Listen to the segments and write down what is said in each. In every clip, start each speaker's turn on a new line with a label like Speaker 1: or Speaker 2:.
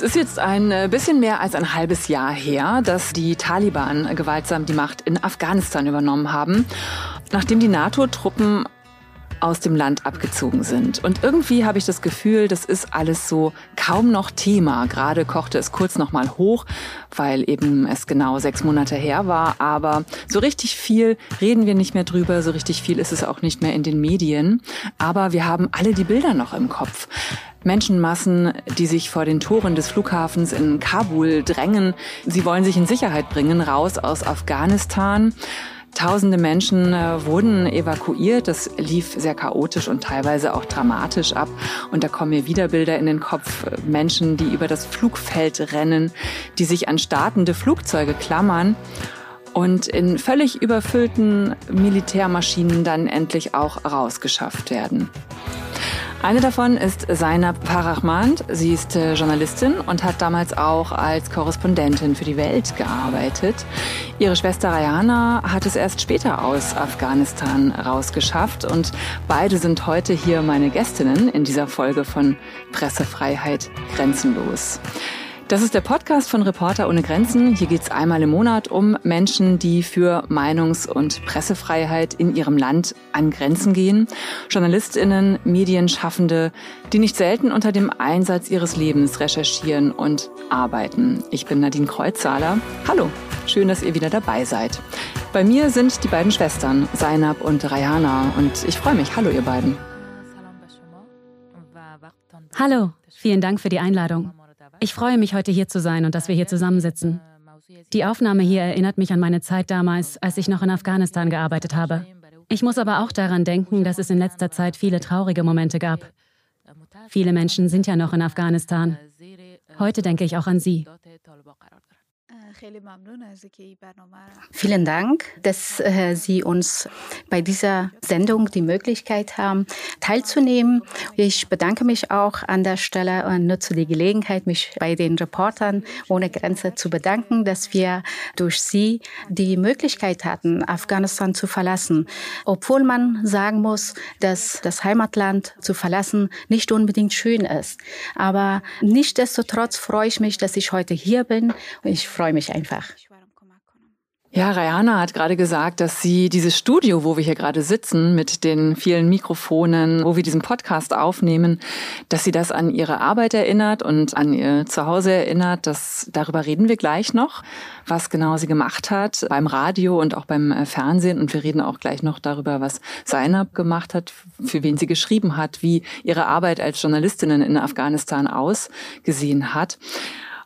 Speaker 1: Es ist jetzt ein äh, bisschen mehr als ein halbes Jahr her, dass die Taliban gewaltsam die Macht in Afghanistan übernommen haben, nachdem die NATO-Truppen aus dem Land abgezogen sind. Und irgendwie habe ich das Gefühl, das ist alles so kaum noch Thema. Gerade kochte es kurz noch mal hoch, weil eben es genau sechs Monate her war. Aber so richtig viel reden wir nicht mehr drüber. So richtig viel ist es auch nicht mehr in den Medien. Aber wir haben alle die Bilder noch im Kopf. Menschenmassen, die sich vor den Toren des Flughafens in Kabul drängen. Sie wollen sich in Sicherheit bringen, raus aus Afghanistan. Tausende Menschen äh, wurden evakuiert. Das lief sehr chaotisch und teilweise auch dramatisch ab. Und da kommen mir wieder Bilder in den Kopf. Menschen, die über das Flugfeld rennen, die sich an startende Flugzeuge klammern und in völlig überfüllten Militärmaschinen dann endlich auch rausgeschafft werden. Eine davon ist Zainab Parachmand. Sie ist äh, Journalistin und hat damals auch als Korrespondentin für die Welt gearbeitet. Ihre Schwester Rayana hat es erst später aus Afghanistan rausgeschafft und beide sind heute hier meine Gästinnen in dieser Folge von Pressefreiheit grenzenlos. Das ist der Podcast von Reporter ohne Grenzen. Hier geht es einmal im Monat um Menschen, die für Meinungs- und Pressefreiheit in ihrem Land an Grenzen gehen. Journalistinnen, Medienschaffende, die nicht selten unter dem Einsatz ihres Lebens recherchieren und arbeiten. Ich bin Nadine Kreuzzahler. Hallo, schön, dass ihr wieder dabei seid. Bei mir sind die beiden Schwestern, Zainab und Rayana. Und ich freue mich. Hallo, ihr beiden.
Speaker 2: Hallo, vielen Dank für die Einladung. Ich freue mich, heute hier zu sein und dass wir hier zusammensitzen. Die Aufnahme hier erinnert mich an meine Zeit damals, als ich noch in Afghanistan gearbeitet habe. Ich muss aber auch daran denken, dass es in letzter Zeit viele traurige Momente gab. Viele Menschen sind ja noch in Afghanistan. Heute denke ich auch an Sie.
Speaker 3: Vielen Dank, dass äh, Sie uns bei dieser Sendung die Möglichkeit haben, teilzunehmen. Ich bedanke mich auch an der Stelle und nutze die Gelegenheit, mich bei den Reportern ohne Grenze zu bedanken, dass wir durch Sie die Möglichkeit hatten, Afghanistan zu verlassen. Obwohl man sagen muss, dass das Heimatland zu verlassen nicht unbedingt schön ist. Aber nichtsdestotrotz freue ich mich, dass ich heute hier bin. Ich freue mich einfach.
Speaker 1: Ja, Rayana hat gerade gesagt, dass sie dieses Studio, wo wir hier gerade sitzen, mit den vielen Mikrofonen, wo wir diesen Podcast aufnehmen, dass sie das an ihre Arbeit erinnert und an ihr Zuhause erinnert. Das, darüber reden wir gleich noch, was genau sie gemacht hat beim Radio und auch beim äh, Fernsehen. Und wir reden auch gleich noch darüber, was Zainab gemacht hat, für wen sie geschrieben hat, wie ihre Arbeit als Journalistin in Afghanistan ausgesehen hat.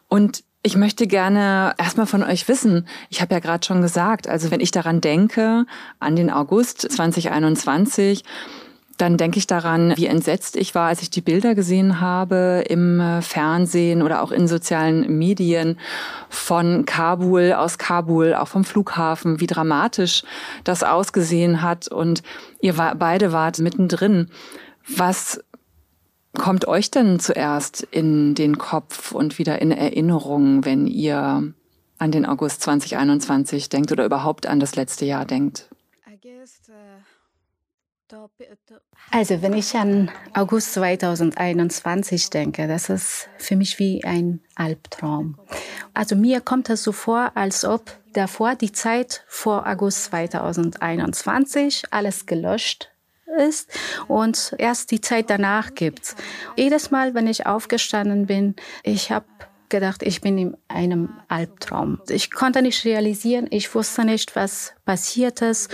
Speaker 1: Und ich möchte gerne erstmal von euch wissen, ich habe ja gerade schon gesagt, also wenn ich daran denke, an den August 2021, dann denke ich daran, wie entsetzt ich war, als ich die Bilder gesehen habe im äh, Fernsehen oder auch in sozialen Medien von Kabul, aus Kabul, auch vom Flughafen, wie dramatisch das ausgesehen hat. Und ihr beide wart mittendrin. Was kommt euch denn zuerst in den Kopf und wieder in Erinnerung, wenn ihr an den August 2021 denkt oder überhaupt an das letzte Jahr denkt?
Speaker 3: Also wenn ich an August 2021 denke, das ist für mich wie ein Albtraum. Also mir kommt es so vor, als ob davor die Zeit vor August 2021 alles gelöscht ist und erst die Zeit danach gibt's. Jedes Mal, wenn ich aufgestanden bin, ich habe gedacht, ich bin in einem Albtraum. Ich konnte nicht realisieren, ich wusste nicht, was passiert ist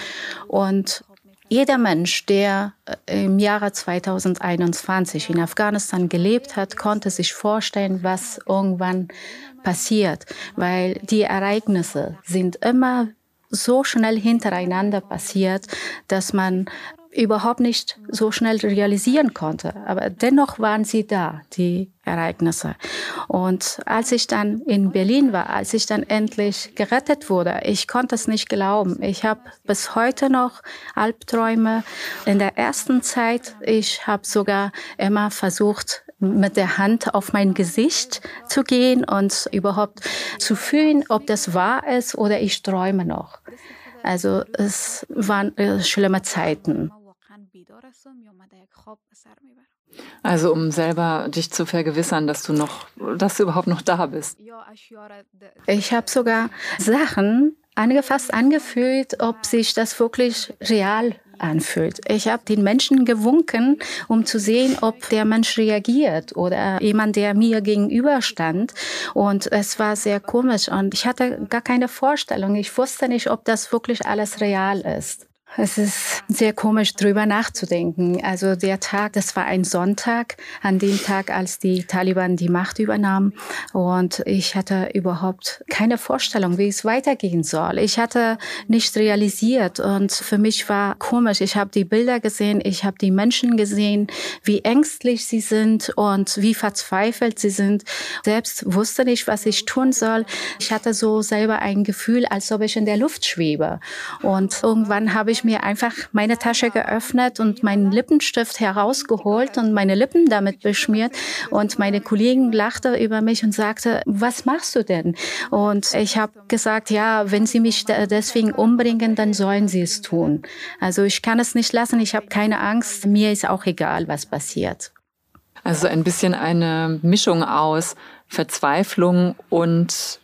Speaker 3: und jeder Mensch, der äh, im Jahre 2021 in Afghanistan gelebt hat, konnte sich vorstellen, was irgendwann passiert, weil die Ereignisse sind immer so schnell hintereinander passiert, dass man überhaupt nicht so schnell realisieren konnte. Aber dennoch waren sie da, die Ereignisse. Und als ich dann in Berlin war, als ich dann endlich gerettet wurde, ich konnte es nicht glauben. Ich habe bis heute noch Albträume. In der ersten Zeit, ich habe sogar immer versucht, mit der Hand auf mein Gesicht zu gehen und überhaupt zu fühlen, ob das wahr ist oder ich träume noch. Also es waren schlimme Zeiten.
Speaker 1: Also um selber dich zu vergewissern, dass du noch, dass du überhaupt noch da bist.
Speaker 3: Ich habe sogar Sachen angefasst, angefühlt, ob sich das wirklich real anfühlt. Ich habe den Menschen gewunken, um zu sehen, ob der Mensch reagiert oder jemand, der mir gegenüberstand. Und es war sehr komisch und ich hatte gar keine Vorstellung. Ich wusste nicht, ob das wirklich alles real ist. Es ist sehr komisch, drüber nachzudenken. Also der Tag, das war ein Sonntag, an dem Tag, als die Taliban die Macht übernahmen. Und ich hatte überhaupt keine Vorstellung, wie es weitergehen soll. Ich hatte nicht realisiert. Und für mich war komisch. Ich habe die Bilder gesehen, ich habe die Menschen gesehen, wie ängstlich sie sind und wie verzweifelt sie sind. Selbst wusste nicht, was ich tun soll. Ich hatte so selber ein Gefühl, als ob ich in der Luft schwebe. Und irgendwann habe ich ich mir einfach meine Tasche geöffnet und meinen Lippenstift herausgeholt und meine Lippen damit beschmiert. Und meine Kollegin lachte über mich und sagte, was machst du denn? Und ich habe gesagt, ja, wenn sie mich deswegen umbringen, dann sollen sie es tun. Also ich kann es nicht lassen, ich habe keine Angst, mir ist auch egal, was passiert.
Speaker 1: Also ein bisschen eine Mischung aus Verzweiflung und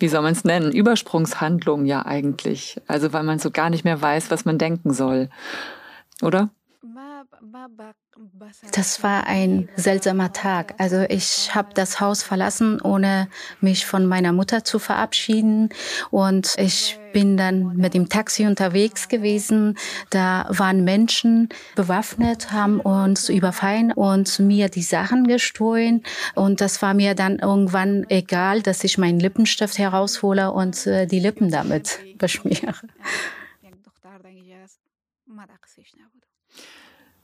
Speaker 1: wie soll man es nennen, Übersprungshandlung ja eigentlich. Also weil man so gar nicht mehr weiß, was man denken soll. Oder?
Speaker 3: Das war ein seltsamer Tag. Also ich habe das Haus verlassen, ohne mich von meiner Mutter zu verabschieden. Und ich bin dann mit dem Taxi unterwegs gewesen. Da waren Menschen bewaffnet, haben uns überfallen und mir die Sachen gestohlen. Und das war mir dann irgendwann egal, dass ich meinen Lippenstift heraushole und äh, die Lippen damit beschmiere.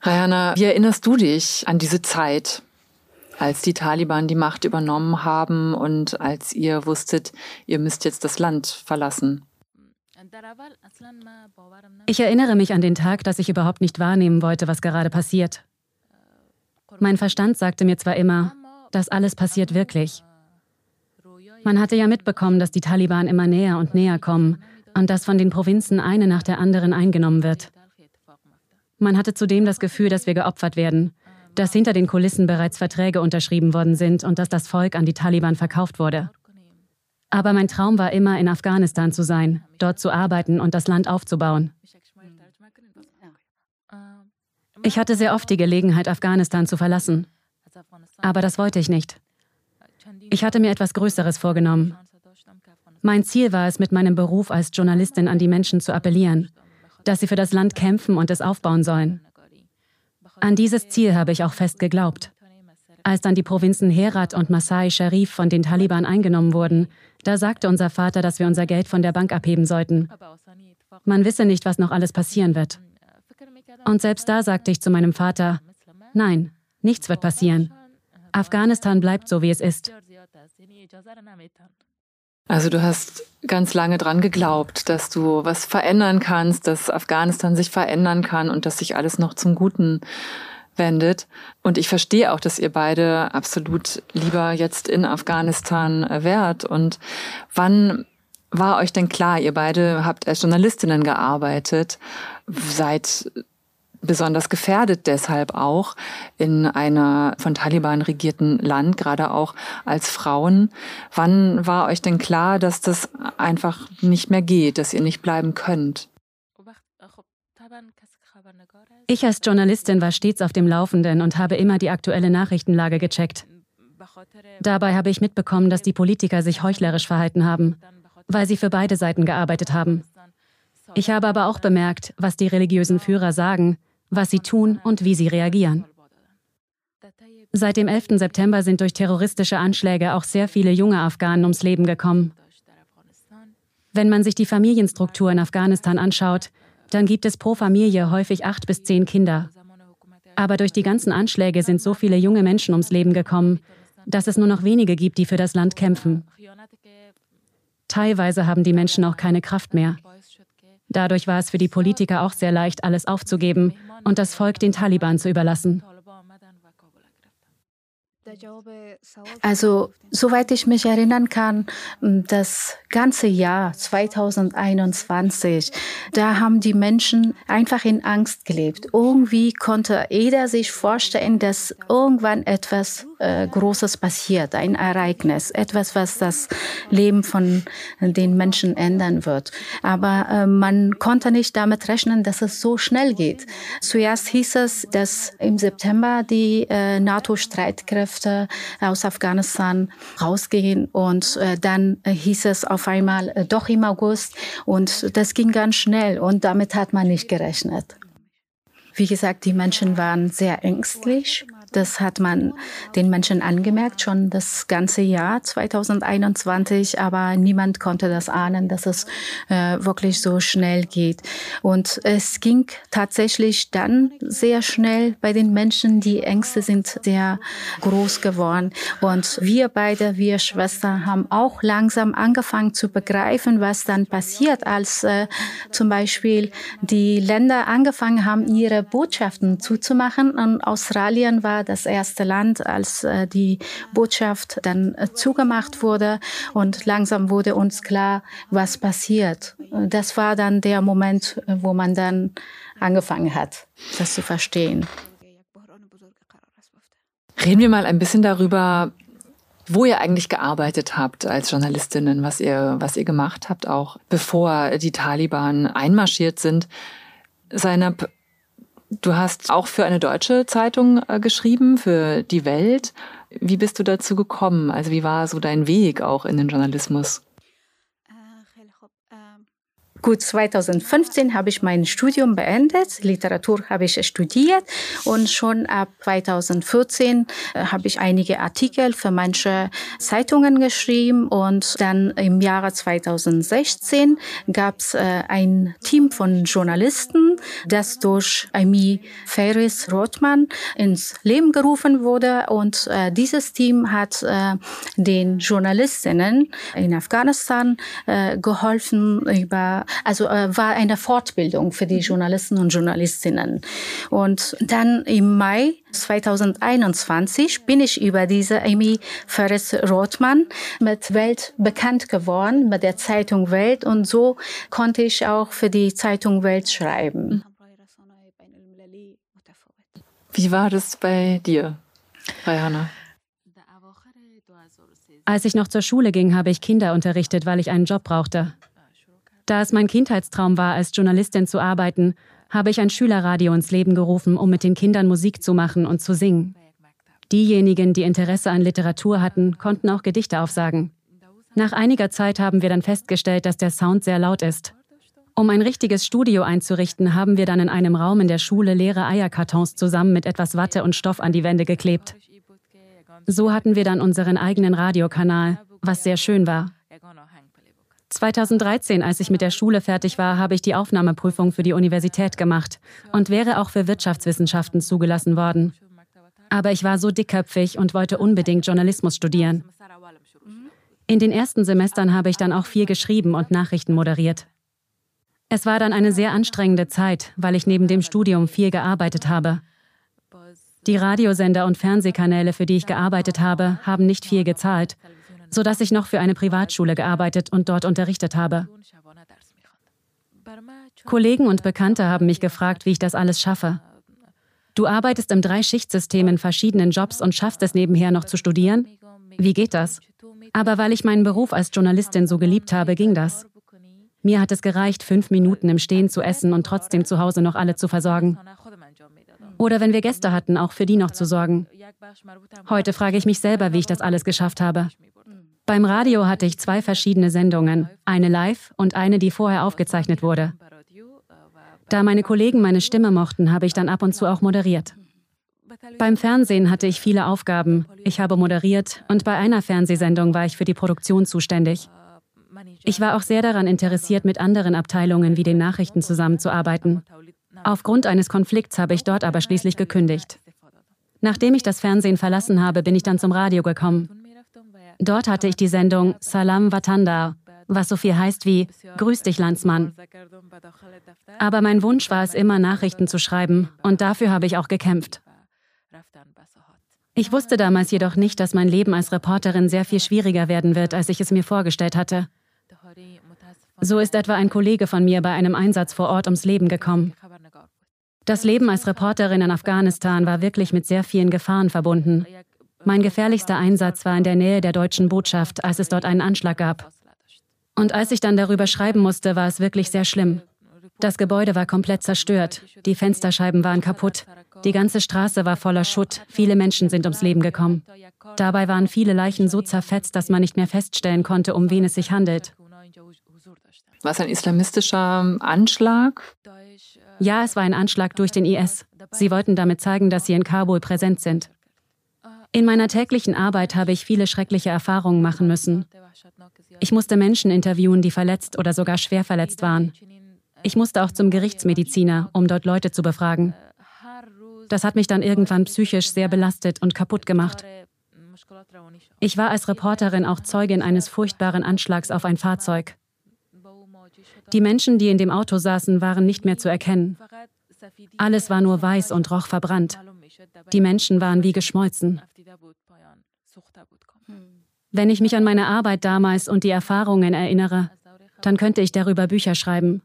Speaker 1: Rayana, wie erinnerst du dich an diese Zeit, als die Taliban die Macht übernommen haben und als ihr wusstet, ihr müsst jetzt das Land verlassen?
Speaker 2: Ich erinnere mich an den Tag, dass ich überhaupt nicht wahrnehmen wollte, was gerade passiert. Mein Verstand sagte mir zwar immer, das alles passiert wirklich. Man hatte ja mitbekommen, dass die Taliban immer näher und näher kommen und dass von den Provinzen eine nach der anderen eingenommen wird. Man hatte zudem das Gefühl, dass wir geopfert werden, dass hinter den Kulissen bereits Verträge unterschrieben worden sind und dass das Volk an die Taliban verkauft wurde. Aber mein Traum war immer, in Afghanistan zu sein, dort zu arbeiten und das Land aufzubauen. Ich hatte sehr oft die Gelegenheit, Afghanistan zu verlassen. Aber das wollte ich nicht. Ich hatte mir etwas Größeres vorgenommen. Mein Ziel war es, mit meinem Beruf als Journalistin an die Menschen zu appellieren dass sie für das Land kämpfen und es aufbauen sollen. An dieses Ziel habe ich auch fest geglaubt. Als dann die Provinzen Herat und Masai Sharif von den Taliban eingenommen wurden, da sagte unser Vater, dass wir unser Geld von der Bank abheben sollten. Man wisse nicht, was noch alles passieren wird. Und selbst da sagte ich zu meinem Vater, nein, nichts wird passieren. Afghanistan bleibt so, wie es ist.
Speaker 1: Also du hast ganz lange dran geglaubt, dass du was verändern kannst, dass Afghanistan sich verändern kann und dass sich alles noch zum Guten wendet. Und ich verstehe auch, dass ihr beide absolut lieber jetzt in Afghanistan wärt. Und wann war euch denn klar, ihr beide habt als Journalistinnen gearbeitet, seid besonders gefährdet deshalb auch in einer von Taliban regierten Land, gerade auch als Frauen. Wann war euch denn klar, dass das einfach nicht mehr geht, dass ihr nicht bleiben könnt?
Speaker 2: Ich als Journalistin war stets auf dem Laufenden und habe immer die aktuelle Nachrichtenlage gecheckt. Dabei habe ich mitbekommen, dass die Politiker sich heuchlerisch verhalten haben, weil sie für beide Seiten gearbeitet haben. Ich habe aber auch bemerkt, was die religiösen Führer sagen, was sie tun und wie sie reagieren. Seit dem 11. September sind durch terroristische Anschläge auch sehr viele junge Afghanen ums Leben gekommen. Wenn man sich die Familienstruktur in Afghanistan anschaut, dann gibt es pro Familie häufig acht bis zehn Kinder. Aber durch die ganzen Anschläge sind so viele junge Menschen ums Leben gekommen, dass es nur noch wenige gibt, die für das Land kämpfen. Teilweise haben die Menschen auch keine Kraft mehr. Dadurch war es für die Politiker auch sehr leicht, alles aufzugeben und das Volk den Taliban zu überlassen.
Speaker 3: Also, soweit ich mich erinnern kann, das ganze Jahr 2021, da haben die Menschen einfach in Angst gelebt. Irgendwie konnte jeder sich vorstellen, dass irgendwann etwas äh, Großes passiert, ein Ereignis, etwas, was das Leben von den Menschen ändern wird. Aber äh, man konnte nicht damit rechnen, dass es so schnell geht. Zuerst hieß es, dass im September die äh, NATO-Streitkräfte aus Afghanistan rausgehen und äh, dann hieß es auf einmal äh, doch im August und das ging ganz schnell und damit hat man nicht gerechnet. Wie gesagt, die Menschen waren sehr ängstlich das hat man den Menschen angemerkt, schon das ganze Jahr 2021, aber niemand konnte das ahnen, dass es äh, wirklich so schnell geht. Und es ging tatsächlich dann sehr schnell bei den Menschen. Die Ängste sind sehr groß geworden. Und wir beide, wir Schwestern, haben auch langsam angefangen zu begreifen, was dann passiert, als äh, zum Beispiel die Länder angefangen haben, ihre Botschaften zuzumachen. Und Australien war das erste Land, als äh, die Botschaft dann äh, zugemacht wurde und langsam wurde uns klar, was passiert. Das war dann der Moment, wo man dann angefangen hat, das zu verstehen.
Speaker 1: Reden wir mal ein bisschen darüber, wo ihr eigentlich gearbeitet habt als Journalistinnen, was ihr, was ihr gemacht habt, auch bevor die Taliban einmarschiert sind. Seinab, Du hast auch für eine deutsche Zeitung äh, geschrieben, für die Welt. Wie bist du dazu gekommen? Also wie war so dein Weg auch in den Journalismus?
Speaker 3: Gut, 2015 habe ich mein Studium beendet. Literatur habe ich studiert und schon ab 2014 äh, habe ich einige Artikel für manche Zeitungen geschrieben und dann im Jahre 2016 gab es äh, ein Team von Journalisten, das durch Amy Ferris Rothmann ins Leben gerufen wurde und äh, dieses Team hat den Journalistinnen in Afghanistan geholfen über also äh, war eine Fortbildung für die Journalisten und Journalistinnen. Und dann im Mai 2021 bin ich über diese Amy Ferris Rothmann mit Welt bekannt geworden, mit der Zeitung Welt. Und so konnte ich auch für die Zeitung Welt schreiben.
Speaker 1: Wie war das bei dir, Rayana?
Speaker 2: Als ich noch zur Schule ging, habe ich Kinder unterrichtet, weil ich einen Job brauchte. Da es mein Kindheitstraum war, als Journalistin zu arbeiten, habe ich ein Schülerradio ins Leben gerufen, um mit den Kindern Musik zu machen und zu singen. Diejenigen, die Interesse an Literatur hatten, konnten auch Gedichte aufsagen. Nach einiger Zeit haben wir dann festgestellt, dass der Sound sehr laut ist. Um ein richtiges Studio einzurichten, haben wir dann in einem Raum in der Schule leere Eierkartons zusammen mit etwas Watte und Stoff an die Wände geklebt. So hatten wir dann unseren eigenen Radiokanal, was sehr schön war. 2013, als ich mit der Schule fertig war, habe ich die Aufnahmeprüfung für die Universität gemacht und wäre auch für Wirtschaftswissenschaften zugelassen worden. Aber ich war so dickköpfig und wollte unbedingt Journalismus studieren. In den ersten Semestern habe ich dann auch viel geschrieben und Nachrichten moderiert. Es war dann eine sehr anstrengende Zeit, weil ich neben dem Studium viel gearbeitet habe. Die Radiosender und Fernsehkanäle, für die ich gearbeitet habe, haben nicht viel gezahlt sodass ich noch für eine Privatschule gearbeitet und dort unterrichtet habe. Kollegen und Bekannte haben mich gefragt, wie ich das alles schaffe. Du arbeitest im Dreischichtsystem in verschiedenen Jobs und schaffst es nebenher noch zu studieren? Wie geht das? Aber weil ich meinen Beruf als Journalistin so geliebt habe, ging das. Mir hat es gereicht, fünf Minuten im Stehen zu essen und trotzdem zu Hause noch alle zu versorgen. Oder wenn wir Gäste hatten, auch für die noch zu sorgen. Heute frage ich mich selber, wie ich das alles geschafft habe. Beim Radio hatte ich zwei verschiedene Sendungen, eine live und eine, die vorher aufgezeichnet wurde. Da meine Kollegen meine Stimme mochten, habe ich dann ab und zu auch moderiert. Beim Fernsehen hatte ich viele Aufgaben. Ich habe moderiert und bei einer Fernsehsendung war ich für die Produktion zuständig. Ich war auch sehr daran interessiert, mit anderen Abteilungen wie den Nachrichten zusammenzuarbeiten. Aufgrund eines Konflikts habe ich dort aber schließlich gekündigt. Nachdem ich das Fernsehen verlassen habe, bin ich dann zum Radio gekommen. Dort hatte ich die Sendung Salam Watanda, was so viel heißt wie Grüß dich, Landsmann. Aber mein Wunsch war es immer, Nachrichten zu schreiben, und dafür habe ich auch gekämpft. Ich wusste damals jedoch nicht, dass mein Leben als Reporterin sehr viel schwieriger werden wird, als ich es mir vorgestellt hatte. So ist etwa ein Kollege von mir bei einem Einsatz vor Ort ums Leben gekommen. Das Leben als Reporterin in Afghanistan war wirklich mit sehr vielen Gefahren verbunden. Mein gefährlichster Einsatz war in der Nähe der deutschen Botschaft, als es dort einen Anschlag gab. Und als ich dann darüber schreiben musste, war es wirklich sehr schlimm. Das Gebäude war komplett zerstört, die Fensterscheiben waren kaputt, die ganze Straße war voller Schutt, viele Menschen sind ums Leben gekommen. Dabei waren viele Leichen so zerfetzt, dass man nicht mehr feststellen konnte, um wen es sich handelt.
Speaker 1: War es ein islamistischer Anschlag?
Speaker 2: Ja, es war ein Anschlag durch den IS. Sie wollten damit zeigen, dass sie in Kabul präsent sind. In meiner täglichen Arbeit habe ich viele schreckliche Erfahrungen machen müssen. Ich musste Menschen interviewen, die verletzt oder sogar schwer verletzt waren. Ich musste auch zum Gerichtsmediziner, um dort Leute zu befragen. Das hat mich dann irgendwann psychisch sehr belastet und kaputt gemacht. Ich war als Reporterin auch Zeugin eines furchtbaren Anschlags auf ein Fahrzeug. Die Menschen, die in dem Auto saßen, waren nicht mehr zu erkennen. Alles war nur weiß und roch verbrannt. Die Menschen waren wie geschmolzen. Wenn ich mich an meine Arbeit damals und die Erfahrungen erinnere, dann könnte ich darüber Bücher schreiben.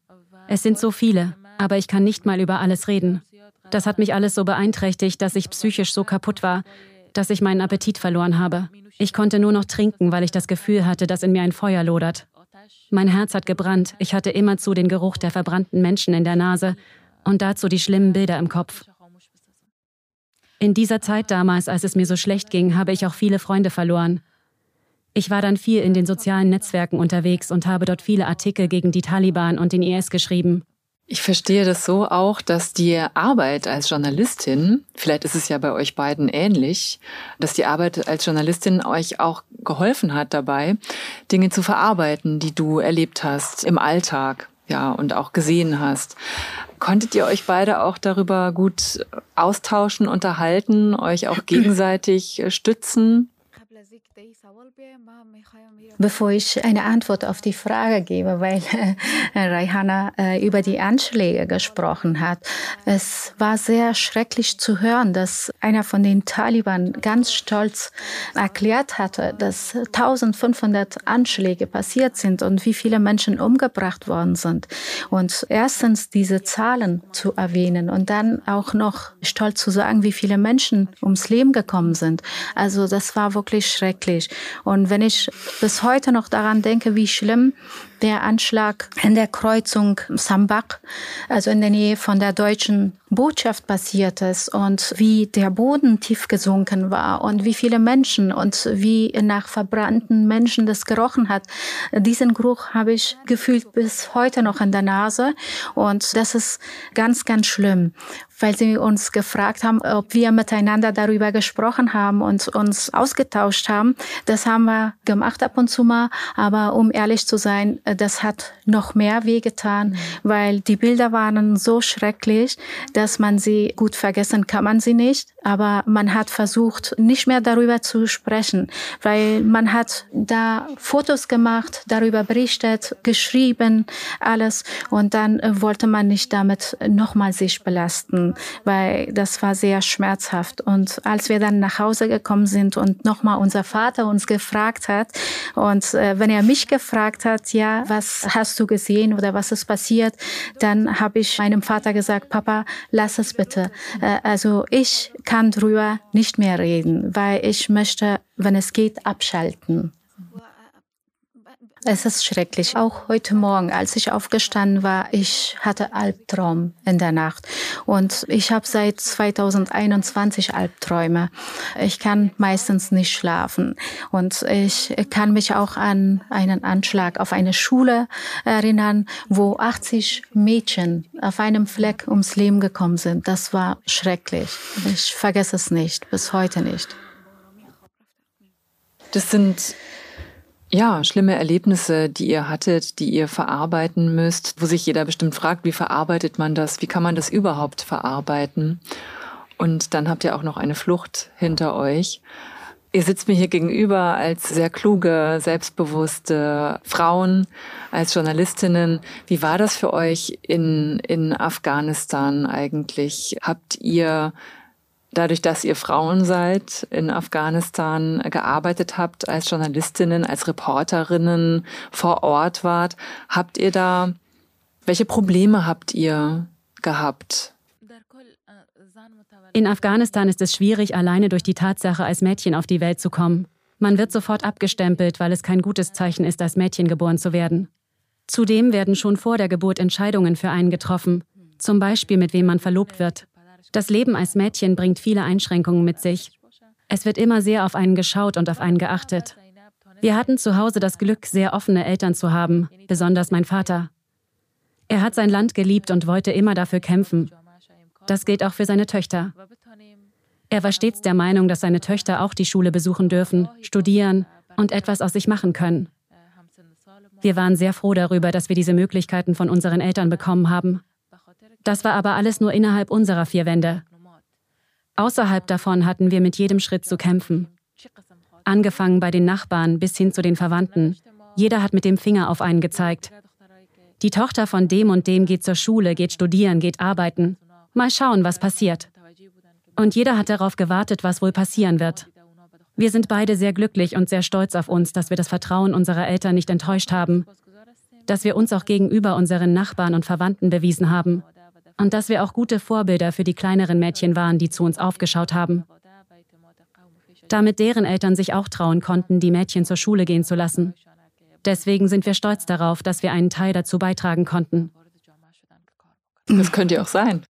Speaker 2: Es sind so viele, aber ich kann nicht mal über alles reden. Das hat mich alles so beeinträchtigt, dass ich psychisch so kaputt war, dass ich meinen Appetit verloren habe. Ich konnte nur noch trinken, weil ich das Gefühl hatte, dass in mir ein Feuer lodert. Mein Herz hat gebrannt, ich hatte immerzu den Geruch der verbrannten Menschen in der Nase und dazu die schlimmen Bilder im Kopf. In dieser Zeit damals, als es mir so schlecht ging, habe ich auch viele Freunde verloren. Ich war dann viel in den sozialen Netzwerken unterwegs und habe dort viele Artikel gegen die Taliban und den IS geschrieben.
Speaker 1: Ich verstehe das so auch, dass die Arbeit als Journalistin, vielleicht ist es ja bei euch beiden ähnlich, dass die Arbeit als Journalistin euch auch geholfen hat dabei, Dinge zu verarbeiten, die du erlebt hast im Alltag, ja, und auch gesehen hast. Konntet ihr euch beide auch darüber gut austauschen, unterhalten, euch auch gegenseitig stützen?
Speaker 3: Bevor ich eine Antwort auf die Frage gebe, weil äh, Raihana äh, über die Anschläge gesprochen hat, es war sehr schrecklich zu hören, dass einer von den Taliban ganz stolz erklärt hatte, dass 1500 Anschläge passiert sind und wie viele Menschen umgebracht worden sind. Und erstens diese Zahlen zu erwähnen und dann auch noch stolz zu sagen, wie viele Menschen ums Leben gekommen sind. Also das war wirklich schrecklich. Und wenn ich bis heute noch daran denke, wie schlimm der Anschlag in der Kreuzung Sambak, also in der Nähe von der deutschen Botschaft passiert ist und wie der Boden tief gesunken war und wie viele Menschen und wie nach verbrannten Menschen das gerochen hat. Diesen Geruch habe ich gefühlt bis heute noch in der Nase und das ist ganz, ganz schlimm weil sie uns gefragt haben, ob wir miteinander darüber gesprochen haben und uns ausgetauscht haben. Das haben wir gemacht ab und zu mal, aber um ehrlich zu sein, das hat noch mehr wehgetan, mhm. weil die Bilder waren so schrecklich, dass man sie gut vergessen kann man sie nicht, aber man hat versucht, nicht mehr darüber zu sprechen, weil man hat da Fotos gemacht, darüber berichtet, geschrieben, alles und dann äh, wollte man nicht damit nochmal sich belasten, weil das war sehr schmerzhaft und als wir dann nach Hause gekommen sind und nochmal unser Vater uns gefragt hat und äh, wenn er mich gefragt hat, ja, was hast du gesehen oder was ist passiert, dann habe ich meinem Vater gesagt, Papa, lass es bitte. Äh, also ich kann drüber nicht mehr reden, weil ich möchte, wenn es geht, abschalten. Es ist schrecklich. Auch heute Morgen, als ich aufgestanden war, ich hatte Albtraum in der Nacht. Und ich habe seit 2021 Albträume. Ich kann meistens nicht schlafen. Und ich kann mich auch an einen Anschlag auf eine Schule erinnern, wo 80 Mädchen auf einem Fleck ums Leben gekommen sind. Das war schrecklich. Ich vergesse es nicht, bis heute nicht.
Speaker 1: Das sind ja, schlimme Erlebnisse, die ihr hattet, die ihr verarbeiten müsst, wo sich jeder bestimmt fragt, wie verarbeitet man das, wie kann man das überhaupt verarbeiten? Und dann habt ihr auch noch eine Flucht hinter euch. Ihr sitzt mir hier gegenüber als sehr kluge, selbstbewusste Frauen, als Journalistinnen. Wie war das für euch in, in Afghanistan eigentlich? Habt ihr dadurch, dass ihr Frauen seid, in Afghanistan gearbeitet habt, als Journalistinnen, als Reporterinnen vor Ort wart, habt ihr da, welche Probleme habt ihr gehabt?
Speaker 2: In Afghanistan ist es schwierig, alleine durch die Tatsache, als Mädchen auf die Welt zu kommen. Man wird sofort abgestempelt, weil es kein gutes Zeichen ist, als Mädchen geboren zu werden. Zudem werden schon vor der Geburt Entscheidungen für einen getroffen, zum Beispiel mit wem man verlobt wird. Das Leben als Mädchen bringt viele Einschränkungen mit sich. Es wird immer sehr auf einen geschaut und auf einen geachtet. Wir hatten zu Hause das Glück, sehr offene Eltern zu haben, besonders mein Vater. Er hat sein Land geliebt und wollte immer dafür kämpfen. Das gilt auch für seine Töchter. Er war stets der Meinung, dass seine Töchter auch die Schule besuchen dürfen, studieren und etwas aus sich machen können. Wir waren sehr froh darüber, dass wir diese Möglichkeiten von unseren Eltern bekommen haben. Das war aber alles nur innerhalb unserer vier Wände. Außerhalb davon hatten wir mit jedem Schritt zu kämpfen. Angefangen bei den Nachbarn bis hin zu den Verwandten. Jeder hat mit dem Finger auf einen gezeigt. Die Tochter von dem und dem geht zur Schule, geht studieren, geht arbeiten. Mal schauen, was passiert. Und jeder hat darauf gewartet, was wohl passieren wird. Wir sind beide sehr glücklich und sehr stolz auf uns, dass wir das Vertrauen unserer Eltern nicht enttäuscht haben, dass wir uns auch gegenüber unseren Nachbarn und Verwandten bewiesen haben und dass wir auch gute Vorbilder für die kleineren Mädchen waren, die zu uns aufgeschaut haben. Damit deren Eltern sich auch trauen konnten, die Mädchen zur Schule gehen zu lassen. Deswegen sind wir stolz darauf, dass wir einen Teil dazu beitragen konnten.
Speaker 1: Das könnte ja auch sein.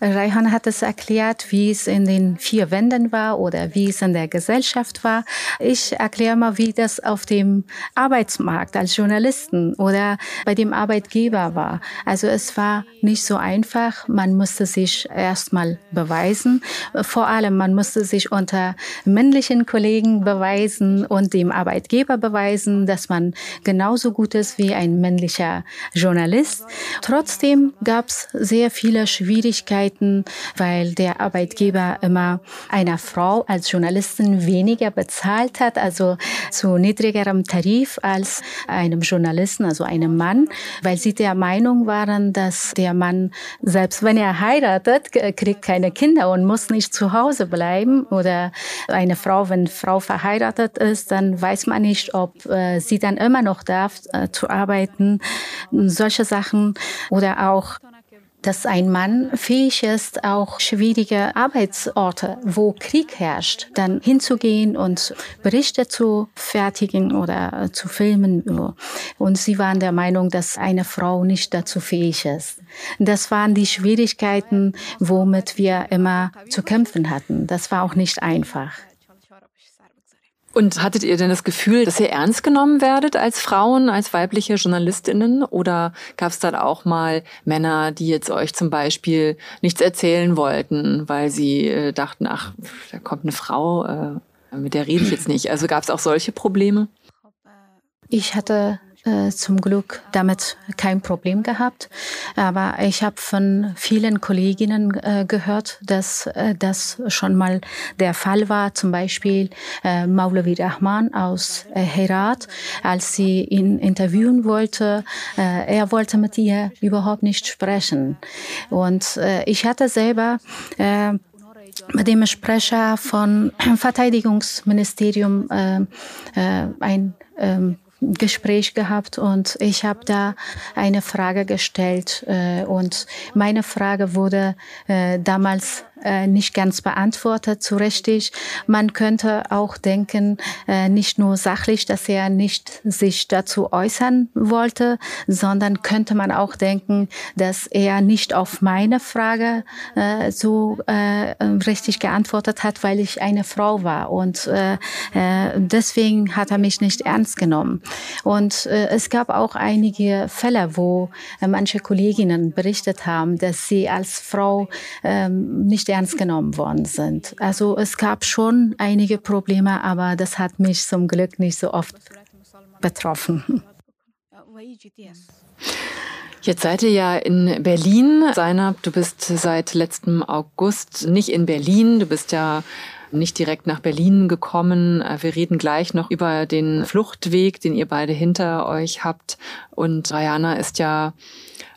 Speaker 3: Raihan hat es erklärt, wie es in den vier Wänden war oder wie es in der Gesellschaft war. Ich erkläre mal, wie das auf dem Arbeitsmarkt als Journalisten oder bei dem Arbeitgeber war. Also es war nicht so einfach. Man musste sich erstmal beweisen. Vor allem, man musste sich unter männlichen Kollegen beweisen und dem Arbeitgeber beweisen, dass man genauso gut ist wie ein männlicher Journalist. Trotzdem gab es sehr viele Schwierigkeiten, weil der Arbeitgeber immer einer Frau als Journalistin weniger bezahlt hat, also zu niedrigerem Tarif als einem Journalisten, also einem Mann, weil sie der Meinung waren, dass der Mann, selbst wenn er heiratet, kriegt keine Kinder und muss nicht zu Hause bleiben. Oder eine Frau, wenn Frau verheiratet ist, dann weiß man nicht, ob äh, sie dann immer noch darf äh, zu arbeiten. Solche Sachen. Oder auch dass ein Mann fähig ist, auch schwierige Arbeitsorte, wo Krieg herrscht, dann hinzugehen und Berichte zu fertigen oder zu filmen. Und sie waren der Meinung, dass eine Frau nicht dazu fähig ist. Das waren die Schwierigkeiten, womit wir immer zu kämpfen hatten. Das war auch nicht einfach.
Speaker 1: Und hattet ihr denn das Gefühl, dass ihr ernst genommen werdet als Frauen, als weibliche Journalistinnen? Oder gab es dann auch mal Männer, die jetzt euch zum Beispiel nichts erzählen wollten, weil sie äh, dachten, ach, da kommt eine Frau, äh, mit der rede ich jetzt nicht. Also gab es auch solche Probleme?
Speaker 3: Ich hatte äh, zum Glück damit kein Problem gehabt. Aber ich habe von vielen Kolleginnen äh, gehört, dass äh, das schon mal der Fall war. Zum Beispiel äh, Maulavi Rahman aus äh, Herat, als sie ihn interviewen wollte. Äh, er wollte mit ihr überhaupt nicht sprechen. Und ich hatte selber mit dem Sprecher von Verteidigungsministerium äh, ein ähm, Gespräch gehabt und ich habe da eine Frage gestellt äh, und meine Frage wurde äh, damals äh, nicht ganz beantwortet, so richtig. Man könnte auch denken, äh, nicht nur sachlich, dass er nicht sich dazu äußern wollte, sondern könnte man auch denken, dass er nicht auf meine Frage äh, so äh, richtig geantwortet hat, weil ich eine Frau war. Und äh, deswegen hat er mich nicht ernst genommen. Und es gab auch einige Fälle, wo manche Kolleginnen berichtet haben, dass sie als Frau äh, nicht ernst genommen worden sind. Also es gab schon einige Probleme, aber das hat mich zum Glück nicht so oft betroffen.
Speaker 1: Jetzt seid ihr ja in Berlin. Seinab, du bist seit letztem August nicht in Berlin. Du bist ja nicht direkt nach Berlin gekommen. Wir reden gleich noch über den Fluchtweg, den ihr beide hinter euch habt. Und Rayana ist ja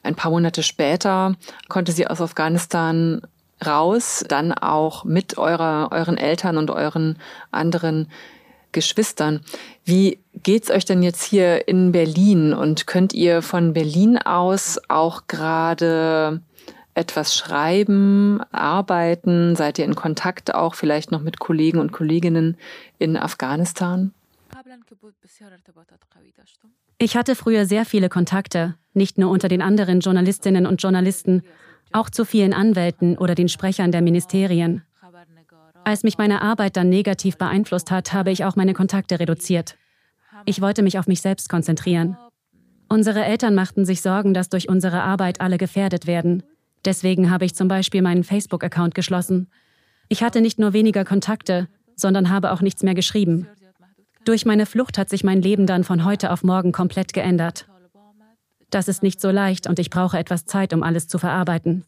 Speaker 1: ein paar Monate später, konnte sie aus Afghanistan raus, dann auch mit eurer, euren Eltern und euren anderen Geschwistern. Wie geht's euch denn jetzt hier in Berlin und könnt ihr von Berlin aus auch gerade etwas schreiben, arbeiten? Seid ihr in Kontakt auch vielleicht noch mit Kollegen und Kolleginnen in Afghanistan?
Speaker 2: Ich hatte früher sehr viele Kontakte, nicht nur unter den anderen Journalistinnen und Journalisten, auch zu vielen Anwälten oder den Sprechern der Ministerien. Als mich meine Arbeit dann negativ beeinflusst hat, habe ich auch meine Kontakte reduziert. Ich wollte mich auf mich selbst konzentrieren. Unsere Eltern machten sich Sorgen, dass durch unsere Arbeit alle gefährdet werden. Deswegen habe ich zum Beispiel meinen Facebook-Account geschlossen. Ich hatte nicht nur weniger Kontakte, sondern habe auch nichts mehr geschrieben. Durch meine Flucht hat sich mein Leben dann von heute auf morgen komplett geändert. Das ist nicht so leicht und ich brauche etwas Zeit, um alles zu verarbeiten.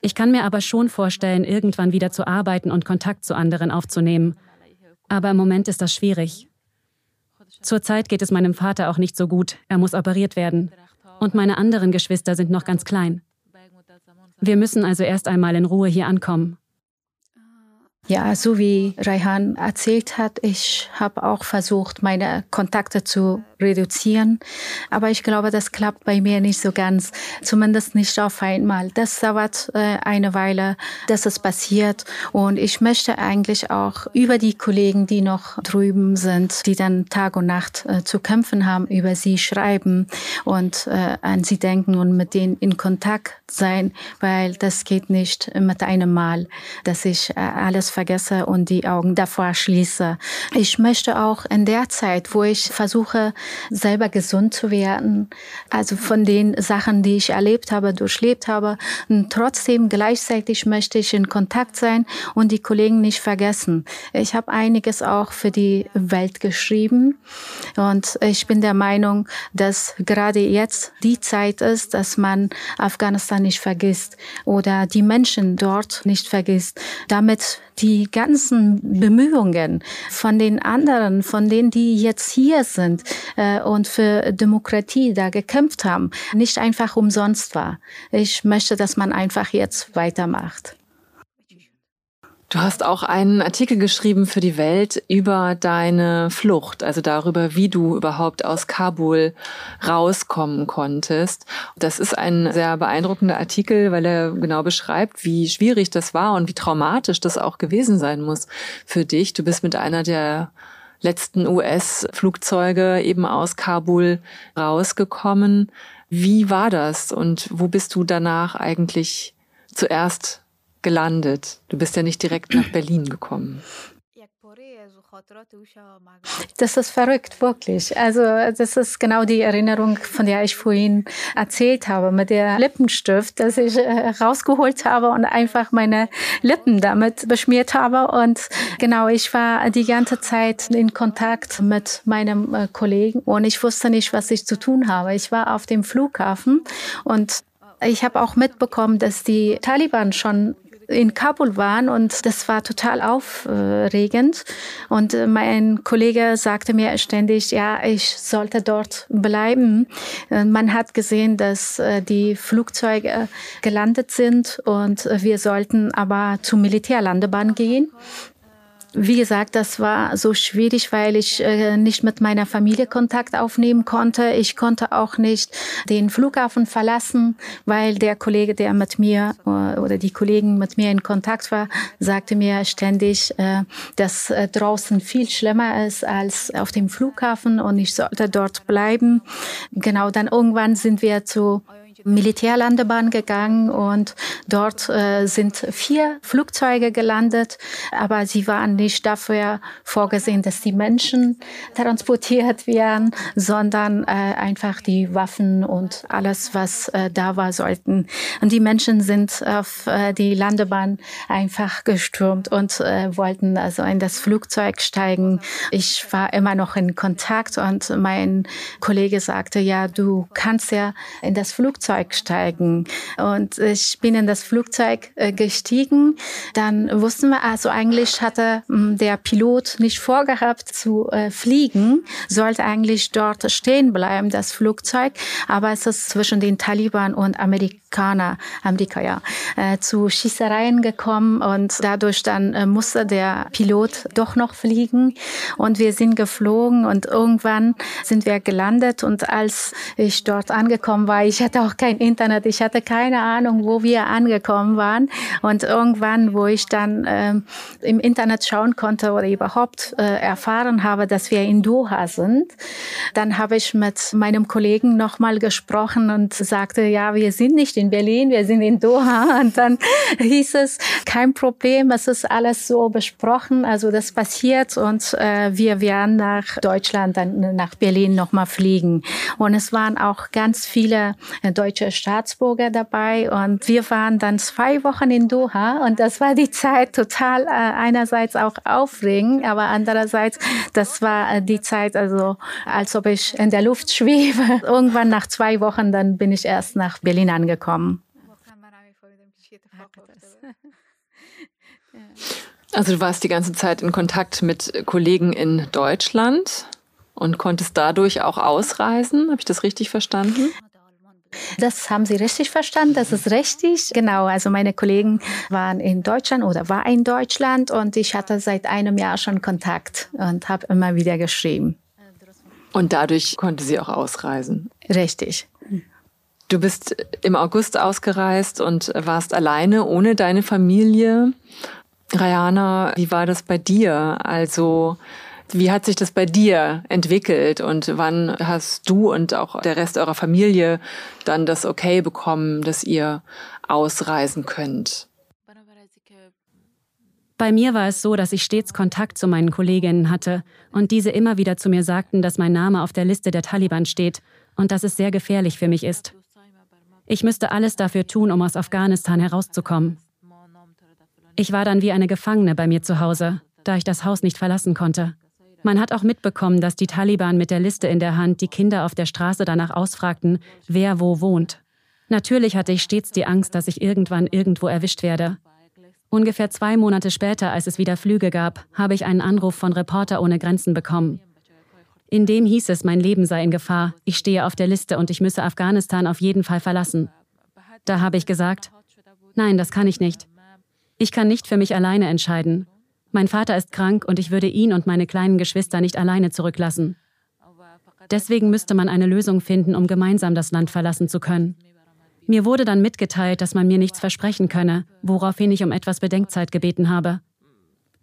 Speaker 2: Ich kann mir aber schon vorstellen, irgendwann wieder zu arbeiten und Kontakt zu anderen aufzunehmen. Aber im Moment ist das schwierig. Zurzeit geht es meinem Vater auch nicht so gut. Er muss operiert werden. Und meine anderen Geschwister sind noch ganz klein. Wir müssen also erst einmal in Ruhe hier ankommen.
Speaker 3: Ja, so wie Raihan erzählt hat, ich habe auch versucht, meine Kontakte zu reduzieren. Aber ich glaube, das klappt bei mir nicht so ganz, zumindest nicht auf einmal. Das dauert äh, eine Weile, dass es passiert. Und ich möchte eigentlich auch über die Kollegen, die noch drüben sind, die dann Tag und Nacht äh, zu kämpfen haben, über sie schreiben und äh, an sie denken und mit denen in Kontakt sein, weil das geht nicht mit einem Mal, dass ich äh, alles vergesse und die Augen davor schließe. Ich möchte auch in der Zeit, wo ich versuche, selber gesund zu werden, also von den Sachen, die ich erlebt habe, durchlebt habe, und trotzdem gleichzeitig möchte ich in Kontakt sein und die Kollegen nicht vergessen. Ich habe einiges auch für die Welt geschrieben. Und ich bin der Meinung, dass gerade jetzt die Zeit ist, dass man Afghanistan nicht vergisst oder die Menschen dort nicht vergisst, damit die ganzen Bemühungen von den anderen, von denen, die jetzt hier sind äh, und für Demokratie da gekämpft haben, nicht einfach umsonst war. Ich möchte, dass man einfach jetzt weitermacht.
Speaker 1: Du hast auch einen Artikel geschrieben für die Welt über deine Flucht, also darüber, wie du überhaupt aus Kabul rauskommen konntest. Das ist ein sehr beeindruckender Artikel, weil er genau beschreibt, wie schwierig das war und wie traumatisch das auch gewesen sein muss für dich. Du bist mit einer der letzten US-Flugzeuge eben aus Kabul rausgekommen. Wie war das und wo bist du danach eigentlich zuerst gelandet? Du bist ja nicht direkt nach Berlin gekommen.
Speaker 3: Das ist verrückt, wirklich. Also das ist genau die Erinnerung, von der ich vorhin erzählt habe, mit der Lippenstift, dass ich äh, rausgeholt habe und einfach meine Lippen damit beschmiert habe. Und genau, ich war die ganze Zeit in Kontakt mit meinem äh, Kollegen und ich wusste nicht, was ich zu tun habe. Ich war auf dem Flughafen und ich habe auch mitbekommen, dass die Taliban schon in Kabul waren und das war total aufregend. Und äh, mein Kollege sagte mir ständig, ja, ich sollte dort bleiben. Äh, man hat gesehen, dass äh, die Flugzeuge gelandet sind und wir sollten aber zur Militärlandebahn gehen. Wie gesagt, das war so schwierig, weil ich äh, nicht mit meiner Familie Kontakt aufnehmen konnte. Ich konnte auch nicht den Flughafen verlassen, weil der Kollege, der mit mir äh, oder die Kollegen mit mir in Kontakt war, sagte mir ständig, äh, dass äh, draußen viel schlimmer ist als auf dem Flughafen und ich sollte dort bleiben. Genau, dann irgendwann sind wir zu Militärlandebahn gegangen und dort äh, sind vier Flugzeuge gelandet, aber sie waren nicht dafür vorgesehen, dass die Menschen transportiert werden, sondern äh, einfach die Waffen und alles, was äh, da war, sollten. Und die Menschen sind auf äh, die Landebahn einfach gestürmt und äh, wollten also in das Flugzeug steigen. Ich war immer noch in Kontakt und mein Kollege sagte, ja, du kannst ja in das Flugzeug Flugzeug steigen. Und ich bin in das Flugzeug äh, gestiegen. Dann wussten wir, also eigentlich hatte hm, der Pilot nicht vorgehabt zu äh, fliegen, sollte eigentlich dort stehen bleiben, das Flugzeug. Aber es ist zwischen den Taliban und Amerikaner, Amerika, ja, äh, zu Schießereien gekommen und dadurch dann musste der Pilot doch noch fliegen und wir sind geflogen und irgendwann sind wir gelandet und als ich dort angekommen war, ich hatte auch kein Internet, ich hatte keine Ahnung, wo wir angekommen waren. Und irgendwann, wo ich dann äh, im Internet schauen konnte oder überhaupt äh, erfahren habe, dass wir in Doha sind, dann habe ich mit meinem Kollegen nochmal gesprochen und sagte, ja, wir sind nicht in Berlin, wir sind in Doha. Und dann hieß es, kein Problem, es ist alles so besprochen, also das passiert und äh, wir werden nach Deutschland, dann nach Berlin nochmal fliegen. Und es waren auch ganz viele äh, deutsche Staatsbürger dabei und wir waren dann zwei Wochen in Doha und das war die Zeit total äh, einerseits auch aufregend, aber andererseits, das war äh, die Zeit, also als ob ich in der Luft schwebe. Irgendwann nach zwei Wochen, dann bin ich erst nach Berlin angekommen.
Speaker 1: Also du warst die ganze Zeit in Kontakt mit Kollegen in Deutschland und konntest dadurch auch ausreisen. Habe ich das richtig verstanden?
Speaker 3: Das haben Sie richtig verstanden, das ist richtig. Genau, also meine Kollegen waren in Deutschland oder war in Deutschland und ich hatte seit einem Jahr schon Kontakt und habe immer wieder geschrieben.
Speaker 1: Und dadurch konnte sie auch ausreisen.
Speaker 3: Richtig.
Speaker 1: Du bist im August ausgereist und warst alleine ohne deine Familie. Rayana, wie war das bei dir? Also, wie hat sich das bei dir entwickelt und wann hast du und auch der Rest eurer Familie dann das Okay bekommen, dass ihr ausreisen könnt?
Speaker 2: Bei mir war es so, dass ich stets Kontakt zu meinen Kolleginnen hatte und diese immer wieder zu mir sagten, dass mein Name auf der Liste der Taliban steht und dass es sehr gefährlich für mich ist. Ich müsste alles dafür tun, um aus Afghanistan herauszukommen. Ich war dann wie eine Gefangene bei mir zu Hause, da ich das Haus nicht verlassen konnte. Man hat auch mitbekommen, dass die Taliban mit der Liste in der Hand die Kinder auf der Straße danach ausfragten, wer wo wohnt. Natürlich hatte ich stets die Angst, dass ich irgendwann irgendwo erwischt werde. Ungefähr zwei Monate später, als es wieder Flüge gab, habe ich einen Anruf von Reporter ohne Grenzen bekommen. In dem hieß es, mein Leben sei in Gefahr, ich stehe auf der Liste und ich müsse Afghanistan auf jeden Fall verlassen. Da habe ich gesagt, nein, das kann ich nicht. Ich kann nicht für mich alleine entscheiden. Mein Vater ist krank und ich würde ihn und meine kleinen Geschwister nicht alleine zurücklassen. Deswegen müsste man eine Lösung finden, um gemeinsam das Land verlassen zu können. Mir wurde dann mitgeteilt, dass man mir nichts versprechen könne, woraufhin ich um etwas Bedenkzeit gebeten habe.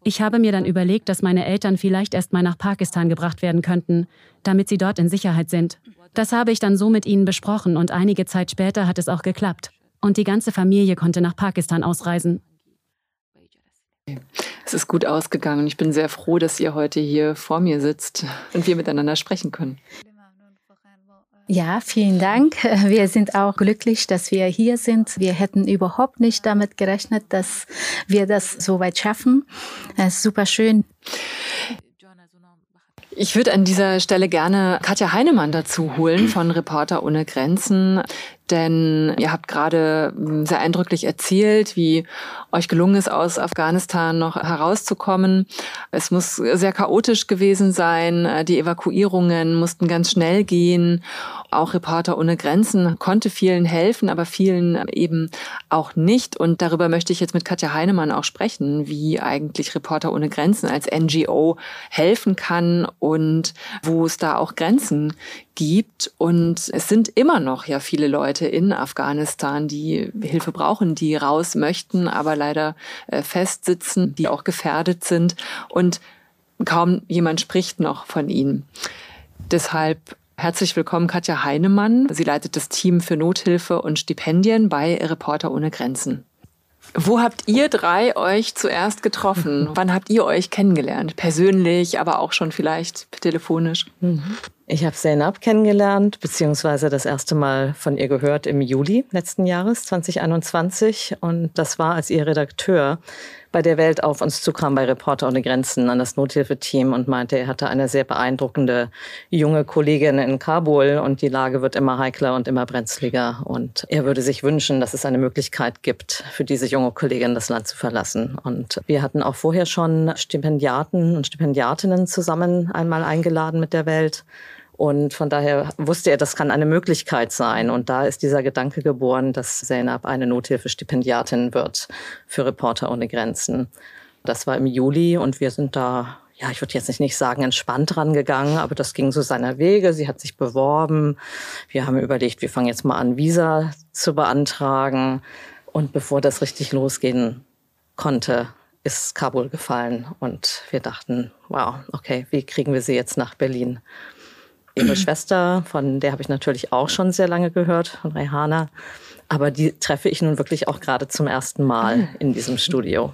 Speaker 2: Ich habe mir dann überlegt, dass meine Eltern vielleicht erst mal nach Pakistan gebracht werden könnten, damit sie dort in Sicherheit sind. Das habe ich dann so mit ihnen besprochen und einige Zeit später hat es auch geklappt. Und die ganze Familie konnte nach Pakistan ausreisen.
Speaker 1: Es ist gut ausgegangen. Ich bin sehr froh, dass ihr heute hier vor mir sitzt und wir miteinander sprechen können.
Speaker 3: Ja, vielen Dank. Wir sind auch glücklich, dass wir hier sind. Wir hätten überhaupt nicht damit gerechnet, dass wir das so weit schaffen. Es ist super schön.
Speaker 1: Ich würde an dieser Stelle gerne Katja Heinemann dazu holen von Reporter ohne Grenzen, denn ihr habt gerade hm, sehr eindrücklich erzählt, wie euch gelungen ist, aus Afghanistan noch herauszukommen. Es muss sehr chaotisch gewesen sein. Die Evakuierungen mussten ganz schnell gehen. Auch Reporter ohne Grenzen konnte vielen helfen, aber vielen eben auch nicht. Und darüber möchte ich jetzt mit Katja Heinemann auch sprechen, wie eigentlich Reporter ohne Grenzen als NGO helfen kann und wo es da auch Grenzen gibt. Und es sind immer noch ja viele Leute in Afghanistan, die Hilfe brauchen, die raus möchten, aber leider äh, festsitzen, die auch gefährdet sind. Und kaum jemand spricht noch von ihnen. Deshalb Herzlich willkommen, Katja Heinemann. Sie leitet das Team für Nothilfe und Stipendien bei Reporter ohne Grenzen. Wo habt ihr drei euch zuerst getroffen? Wann habt ihr euch kennengelernt? Persönlich, aber auch schon vielleicht telefonisch?
Speaker 4: Mhm. Ich habe Zainab kennengelernt, beziehungsweise das erste Mal von ihr gehört im Juli letzten Jahres, 2021. Und das war, als ihr Redakteur bei der Welt auf uns zukam bei Reporter ohne Grenzen an das Nothilfeteam und meinte, er hatte eine sehr beeindruckende junge Kollegin in Kabul und die Lage wird immer heikler und immer brenzliger und er würde sich wünschen, dass es eine Möglichkeit gibt, für diese junge Kollegin das Land zu verlassen. Und wir hatten auch vorher schon Stipendiaten und Stipendiatinnen zusammen einmal eingeladen mit der Welt. Und von daher wusste er, das kann eine Möglichkeit sein. Und da ist dieser Gedanke geboren, dass Zainab eine Nothilfestipendiatin wird für Reporter ohne Grenzen. Das war im Juli und wir sind da, ja, ich würde jetzt nicht sagen entspannt rangegangen, aber das ging so seiner Wege. Sie hat sich beworben. Wir haben überlegt, wir fangen jetzt mal an, Visa zu beantragen. Und bevor das richtig losgehen konnte, ist Kabul gefallen und wir dachten, wow, okay, wie kriegen wir sie jetzt nach Berlin? Ihre Schwester, von der habe ich natürlich auch schon sehr lange gehört, von Rehana. Aber die treffe ich nun wirklich auch gerade zum ersten Mal in diesem Studio.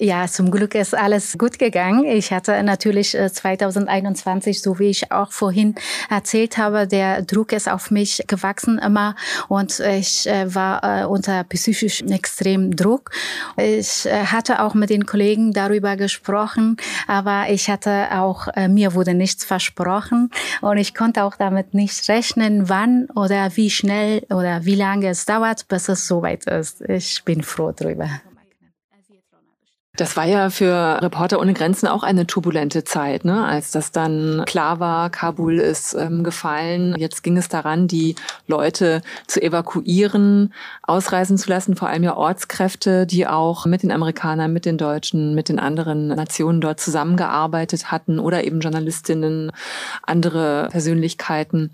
Speaker 3: Ja, zum Glück ist alles gut gegangen. Ich hatte natürlich 2021, äh, so wie ich auch vorhin erzählt habe, der Druck ist auf mich gewachsen immer und ich äh, war äh, unter psychisch extrem Druck. Ich hatte auch mit den Kollegen darüber gesprochen, aber ich hatte auch, mir wurde nichts versprochen und ich konnte auch damit nicht rechnen, wann oder wie schnell oder wie lange es dauert, bis es soweit ist. Ich bin froh darüber.
Speaker 1: Das war ja für Reporter ohne Grenzen auch eine turbulente Zeit, ne? als das dann klar war, Kabul ist ähm, gefallen. Jetzt ging es daran, die Leute zu evakuieren, ausreisen zu lassen, vor allem ja Ortskräfte, die auch mit den Amerikanern, mit den Deutschen, mit den anderen Nationen dort zusammengearbeitet hatten oder eben Journalistinnen, andere Persönlichkeiten.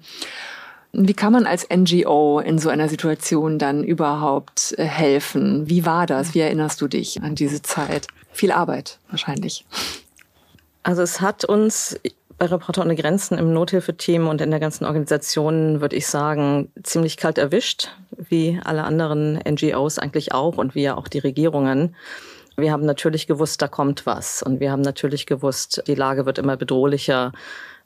Speaker 1: Wie kann man als NGO in so einer Situation dann überhaupt äh, helfen? Wie war das? Wie erinnerst du dich an diese Zeit? Viel Arbeit wahrscheinlich.
Speaker 4: Also es hat uns bei Reporter ohne Grenzen im Nothilfeteam und in der ganzen Organisation, würde ich sagen, ziemlich kalt erwischt, wie alle anderen NGOs eigentlich auch und wie ja auch die Regierungen. Wir haben natürlich gewusst, da kommt was. Und wir haben natürlich gewusst, die Lage wird immer bedrohlicher.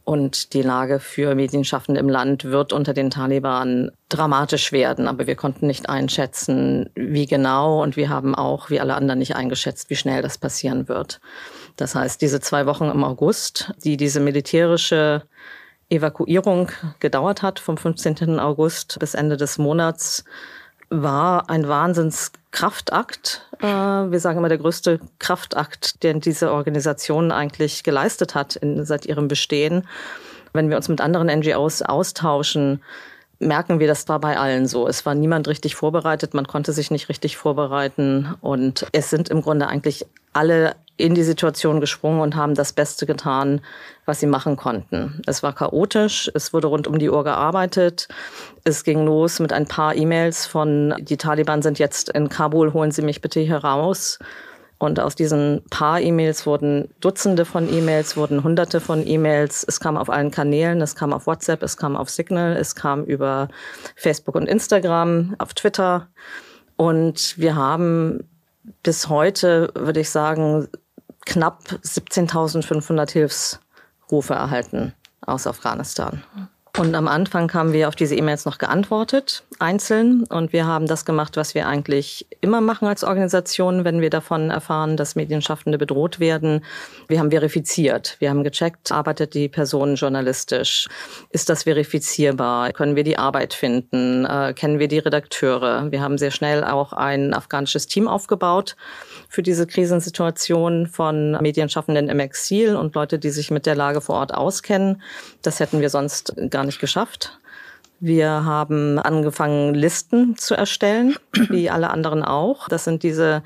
Speaker 4: Und die Lage für Medienschaffende im Land wird unter den Taliban dramatisch werden. Aber wir konnten nicht einschätzen, wie genau. Und wir haben auch, wie alle anderen, nicht eingeschätzt, wie schnell das passieren wird. Das heißt, diese zwei Wochen im August, die diese militärische Evakuierung gedauert hat, vom 15. August bis Ende des Monats, war ein Wahnsinnskraftakt. Äh, wir sagen immer der größte Kraftakt, den diese Organisation eigentlich geleistet hat in, seit ihrem Bestehen. Wenn wir uns mit anderen NGOs austauschen, merken wir, das war bei allen so. Es war niemand richtig vorbereitet, man konnte sich nicht richtig vorbereiten und es sind im Grunde eigentlich alle in die Situation gesprungen und haben das Beste getan, was sie machen konnten. Es war chaotisch, es wurde rund um die Uhr gearbeitet. Es ging los mit ein paar E-Mails von, die Taliban sind jetzt in Kabul, holen Sie mich bitte hier raus. Und aus diesen paar E-Mails wurden Dutzende von E-Mails, wurden Hunderte von E-Mails. Es kam auf allen Kanälen, es kam auf WhatsApp, es kam auf Signal, es kam über Facebook und Instagram, auf Twitter. Und wir haben bis heute, würde ich sagen, knapp 17.500 Hilfsrufe erhalten aus Afghanistan. Und am Anfang haben wir auf diese E-Mails noch geantwortet, einzeln. Und wir haben das gemacht, was wir eigentlich immer machen als Organisation, wenn wir davon erfahren, dass Medienschaffende bedroht werden. Wir haben verifiziert. Wir haben gecheckt, arbeitet die Person journalistisch? Ist das verifizierbar? Können wir die Arbeit finden? Äh, kennen wir die Redakteure? Wir haben sehr schnell auch ein afghanisches Team aufgebaut für diese Krisensituation von Medienschaffenden im Exil und Leute, die sich mit der Lage vor Ort auskennen. Das hätten wir sonst gar nicht geschafft. Wir haben angefangen, Listen zu erstellen, wie alle anderen auch. Das sind diese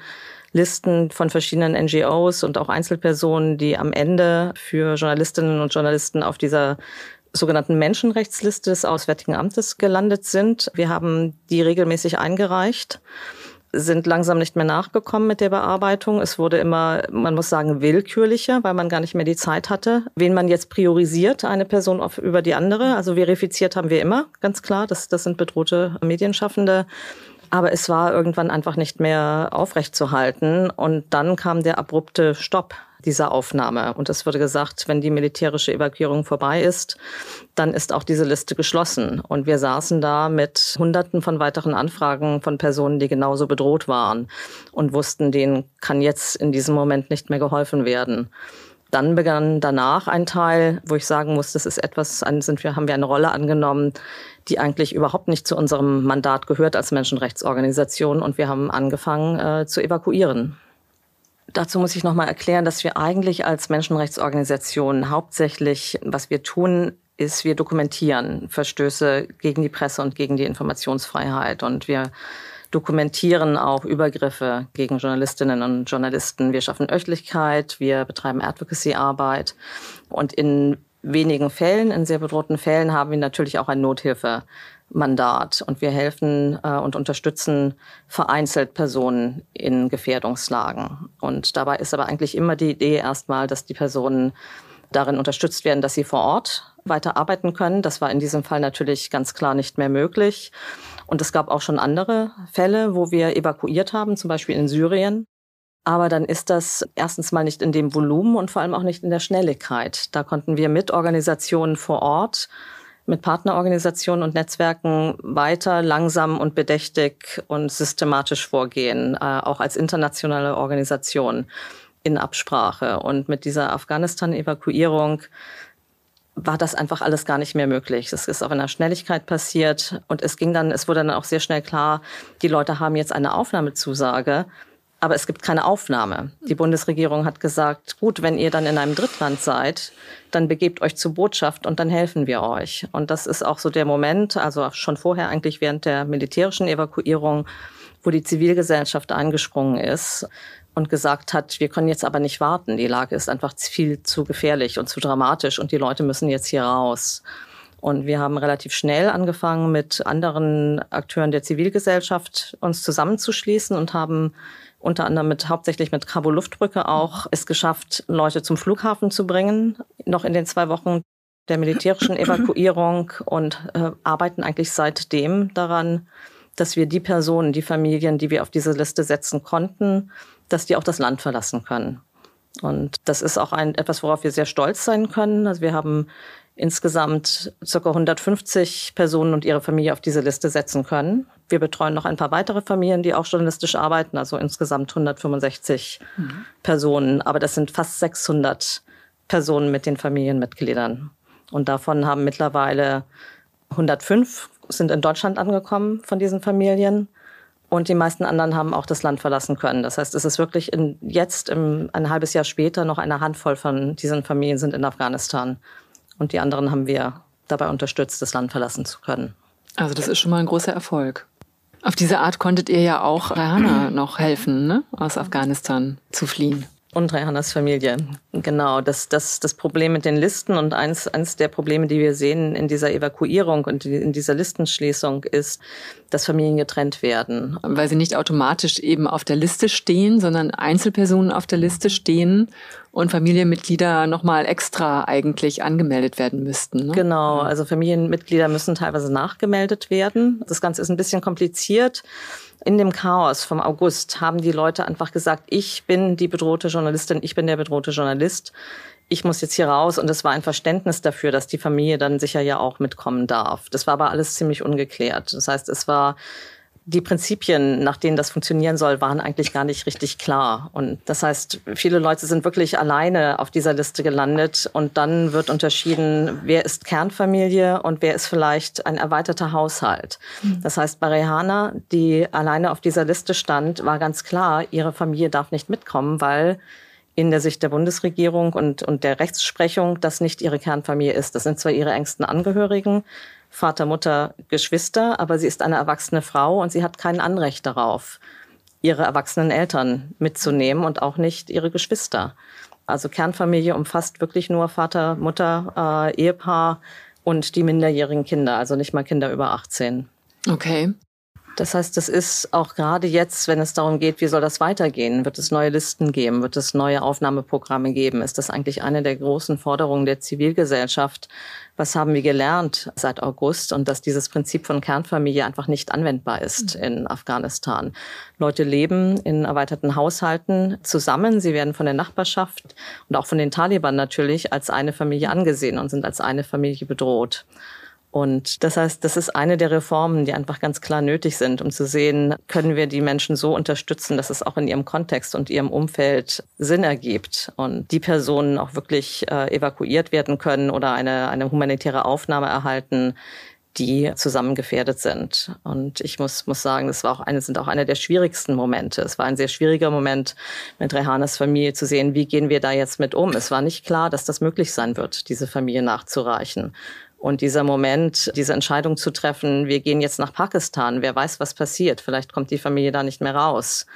Speaker 4: Listen von verschiedenen NGOs und auch Einzelpersonen, die am Ende für Journalistinnen und Journalisten auf dieser sogenannten Menschenrechtsliste des Auswärtigen Amtes gelandet sind. Wir haben die regelmäßig eingereicht sind langsam nicht mehr nachgekommen mit der Bearbeitung. Es wurde immer, man muss sagen, willkürlicher, weil man gar nicht mehr die Zeit hatte, wen man jetzt priorisiert, eine Person auf, über die andere. Also verifiziert haben wir immer, ganz klar. Das, das sind bedrohte Medienschaffende. Aber es war irgendwann einfach nicht mehr aufrechtzuhalten. Und dann kam der abrupte Stopp dieser Aufnahme. Und es wurde gesagt, wenn die militärische Evakuierung vorbei ist, dann ist auch diese Liste geschlossen. Und wir saßen da mit Hunderten von weiteren Anfragen von Personen, die genauso bedroht waren und wussten, denen kann jetzt in diesem Moment nicht mehr geholfen werden. Dann begann danach ein Teil, wo ich sagen muss, das ist etwas, sind wir, haben wir eine Rolle angenommen, die eigentlich überhaupt nicht zu unserem Mandat gehört als Menschenrechtsorganisation. Und wir haben angefangen äh, zu evakuieren. Dazu muss ich nochmal erklären, dass wir eigentlich als Menschenrechtsorganisation hauptsächlich, was wir tun, ist, wir dokumentieren Verstöße gegen die Presse und gegen die Informationsfreiheit. Und wir dokumentieren auch Übergriffe gegen Journalistinnen und Journalisten. Wir schaffen Öffentlichkeit, wir betreiben Advocacy-Arbeit und in wenigen Fällen, in sehr bedrohten Fällen, haben wir natürlich auch ein Nothilfemandat und wir helfen äh, und unterstützen vereinzelt Personen in Gefährdungslagen. Und dabei ist aber eigentlich immer die Idee erstmal, dass die Personen darin unterstützt werden, dass sie vor Ort weiter arbeiten können. Das war in diesem Fall natürlich ganz klar nicht mehr möglich. Und es gab auch schon andere Fälle, wo wir evakuiert haben, zum Beispiel in Syrien. Aber dann ist das erstens mal nicht in dem Volumen und vor allem auch nicht in der Schnelligkeit. Da konnten wir mit Organisationen vor Ort, mit Partnerorganisationen und Netzwerken weiter langsam und bedächtig und systematisch vorgehen, äh, auch als internationale Organisation in Absprache. Und mit dieser Afghanistan-Evakuierung war das einfach alles gar nicht mehr möglich. Das ist auf einer Schnelligkeit passiert und es ging dann, es wurde dann auch sehr schnell klar, die Leute haben jetzt eine Aufnahmezusage, aber es gibt keine Aufnahme. Die Bundesregierung hat gesagt, gut, wenn ihr dann in einem Drittland seid, dann begebt euch zur Botschaft und dann helfen wir euch. Und das ist auch so der Moment, also schon vorher eigentlich während der militärischen Evakuierung, wo die Zivilgesellschaft eingesprungen ist und gesagt hat, wir können jetzt aber nicht warten. Die Lage ist einfach viel zu gefährlich und zu dramatisch und die Leute müssen jetzt hier raus. Und wir haben relativ schnell angefangen, mit anderen Akteuren der Zivilgesellschaft uns zusammenzuschließen und haben unter anderem mit hauptsächlich mit Kabul Luftbrücke auch es geschafft, Leute zum Flughafen zu bringen, noch in den zwei Wochen der militärischen Evakuierung und äh, arbeiten eigentlich seitdem daran, dass wir die Personen, die Familien, die wir auf diese Liste setzen konnten, dass die auch das Land verlassen können. Und das ist auch ein, etwas, worauf wir sehr stolz sein können. Also wir haben insgesamt ca. 150 Personen und ihre Familie auf diese Liste setzen können. Wir betreuen noch ein paar weitere Familien, die auch journalistisch arbeiten, also insgesamt 165 mhm. Personen. Aber das sind fast 600 Personen mit den Familienmitgliedern. Und davon haben mittlerweile 105 sind in Deutschland angekommen von diesen Familien. Und die meisten anderen haben auch das Land verlassen können. Das heißt, es ist wirklich in, jetzt, im, ein halbes Jahr später, noch eine Handvoll von diesen Familien sind in Afghanistan. Und die anderen haben wir dabei unterstützt, das Land verlassen zu können.
Speaker 1: Also das ist schon mal ein großer Erfolg. Auf diese Art konntet ihr ja auch Rahana noch helfen, ne? aus Afghanistan zu fliehen.
Speaker 4: Und Rehannas Familie. Genau, das, das, das Problem mit den Listen und eins, eins der Probleme, die wir sehen in dieser Evakuierung und in dieser Listenschließung ist, dass Familien getrennt werden.
Speaker 1: Weil sie nicht automatisch eben auf der Liste stehen, sondern Einzelpersonen auf der Liste stehen und Familienmitglieder nochmal extra eigentlich angemeldet werden müssten.
Speaker 4: Ne? Genau, also Familienmitglieder müssen teilweise nachgemeldet werden. Das Ganze ist ein bisschen kompliziert in dem Chaos vom August haben die Leute einfach gesagt, ich bin die bedrohte Journalistin, ich bin der bedrohte Journalist. Ich muss jetzt hier raus und es war ein Verständnis dafür, dass die Familie dann sicher ja auch mitkommen darf. Das war aber alles ziemlich ungeklärt. Das heißt, es war die Prinzipien, nach denen das funktionieren soll, waren eigentlich gar nicht richtig klar. Und das heißt, viele Leute sind wirklich alleine auf dieser Liste gelandet und dann wird unterschieden, wer ist Kernfamilie und wer ist vielleicht ein erweiterter Haushalt. Mhm. Das heißt, bei Rehana, die alleine auf dieser Liste stand, war ganz klar, ihre Familie darf nicht mitkommen, weil in der Sicht der Bundesregierung und, und der Rechtsprechung das nicht ihre Kernfamilie ist. Das sind zwar ihre engsten Angehörigen, Vater, Mutter, Geschwister, aber sie ist eine erwachsene Frau und sie hat kein Anrecht darauf, ihre erwachsenen Eltern mitzunehmen und auch nicht ihre Geschwister. Also Kernfamilie umfasst wirklich nur Vater, Mutter, äh, Ehepaar und die minderjährigen Kinder, also nicht mal Kinder über 18.
Speaker 1: Okay.
Speaker 4: Das heißt, das ist auch gerade jetzt, wenn es darum geht, wie soll das weitergehen? Wird es neue Listen geben? Wird es neue Aufnahmeprogramme geben? Ist das eigentlich eine der großen Forderungen der Zivilgesellschaft? Was haben wir gelernt seit August? Und dass dieses Prinzip von Kernfamilie einfach nicht anwendbar ist mhm. in Afghanistan. Leute leben in erweiterten Haushalten zusammen. Sie werden von der Nachbarschaft und auch von den Taliban natürlich als eine Familie angesehen und sind als eine Familie bedroht. Und das heißt, das ist eine der Reformen, die einfach ganz klar nötig sind, um zu sehen, können wir die Menschen so unterstützen, dass es auch in ihrem Kontext und ihrem Umfeld Sinn ergibt und die Personen auch wirklich äh, evakuiert werden können oder eine, eine humanitäre Aufnahme erhalten, die zusammen gefährdet sind. Und ich muss, muss sagen, das war auch eine, sind auch einer der schwierigsten Momente. Es war ein sehr schwieriger Moment mit Rehanas Familie zu sehen, wie gehen wir da jetzt mit um. Es war nicht klar, dass das möglich sein wird, diese Familie nachzureichen. Und dieser Moment, diese Entscheidung zu treffen, wir gehen jetzt nach Pakistan, wer weiß, was passiert, vielleicht kommt die Familie da nicht mehr raus.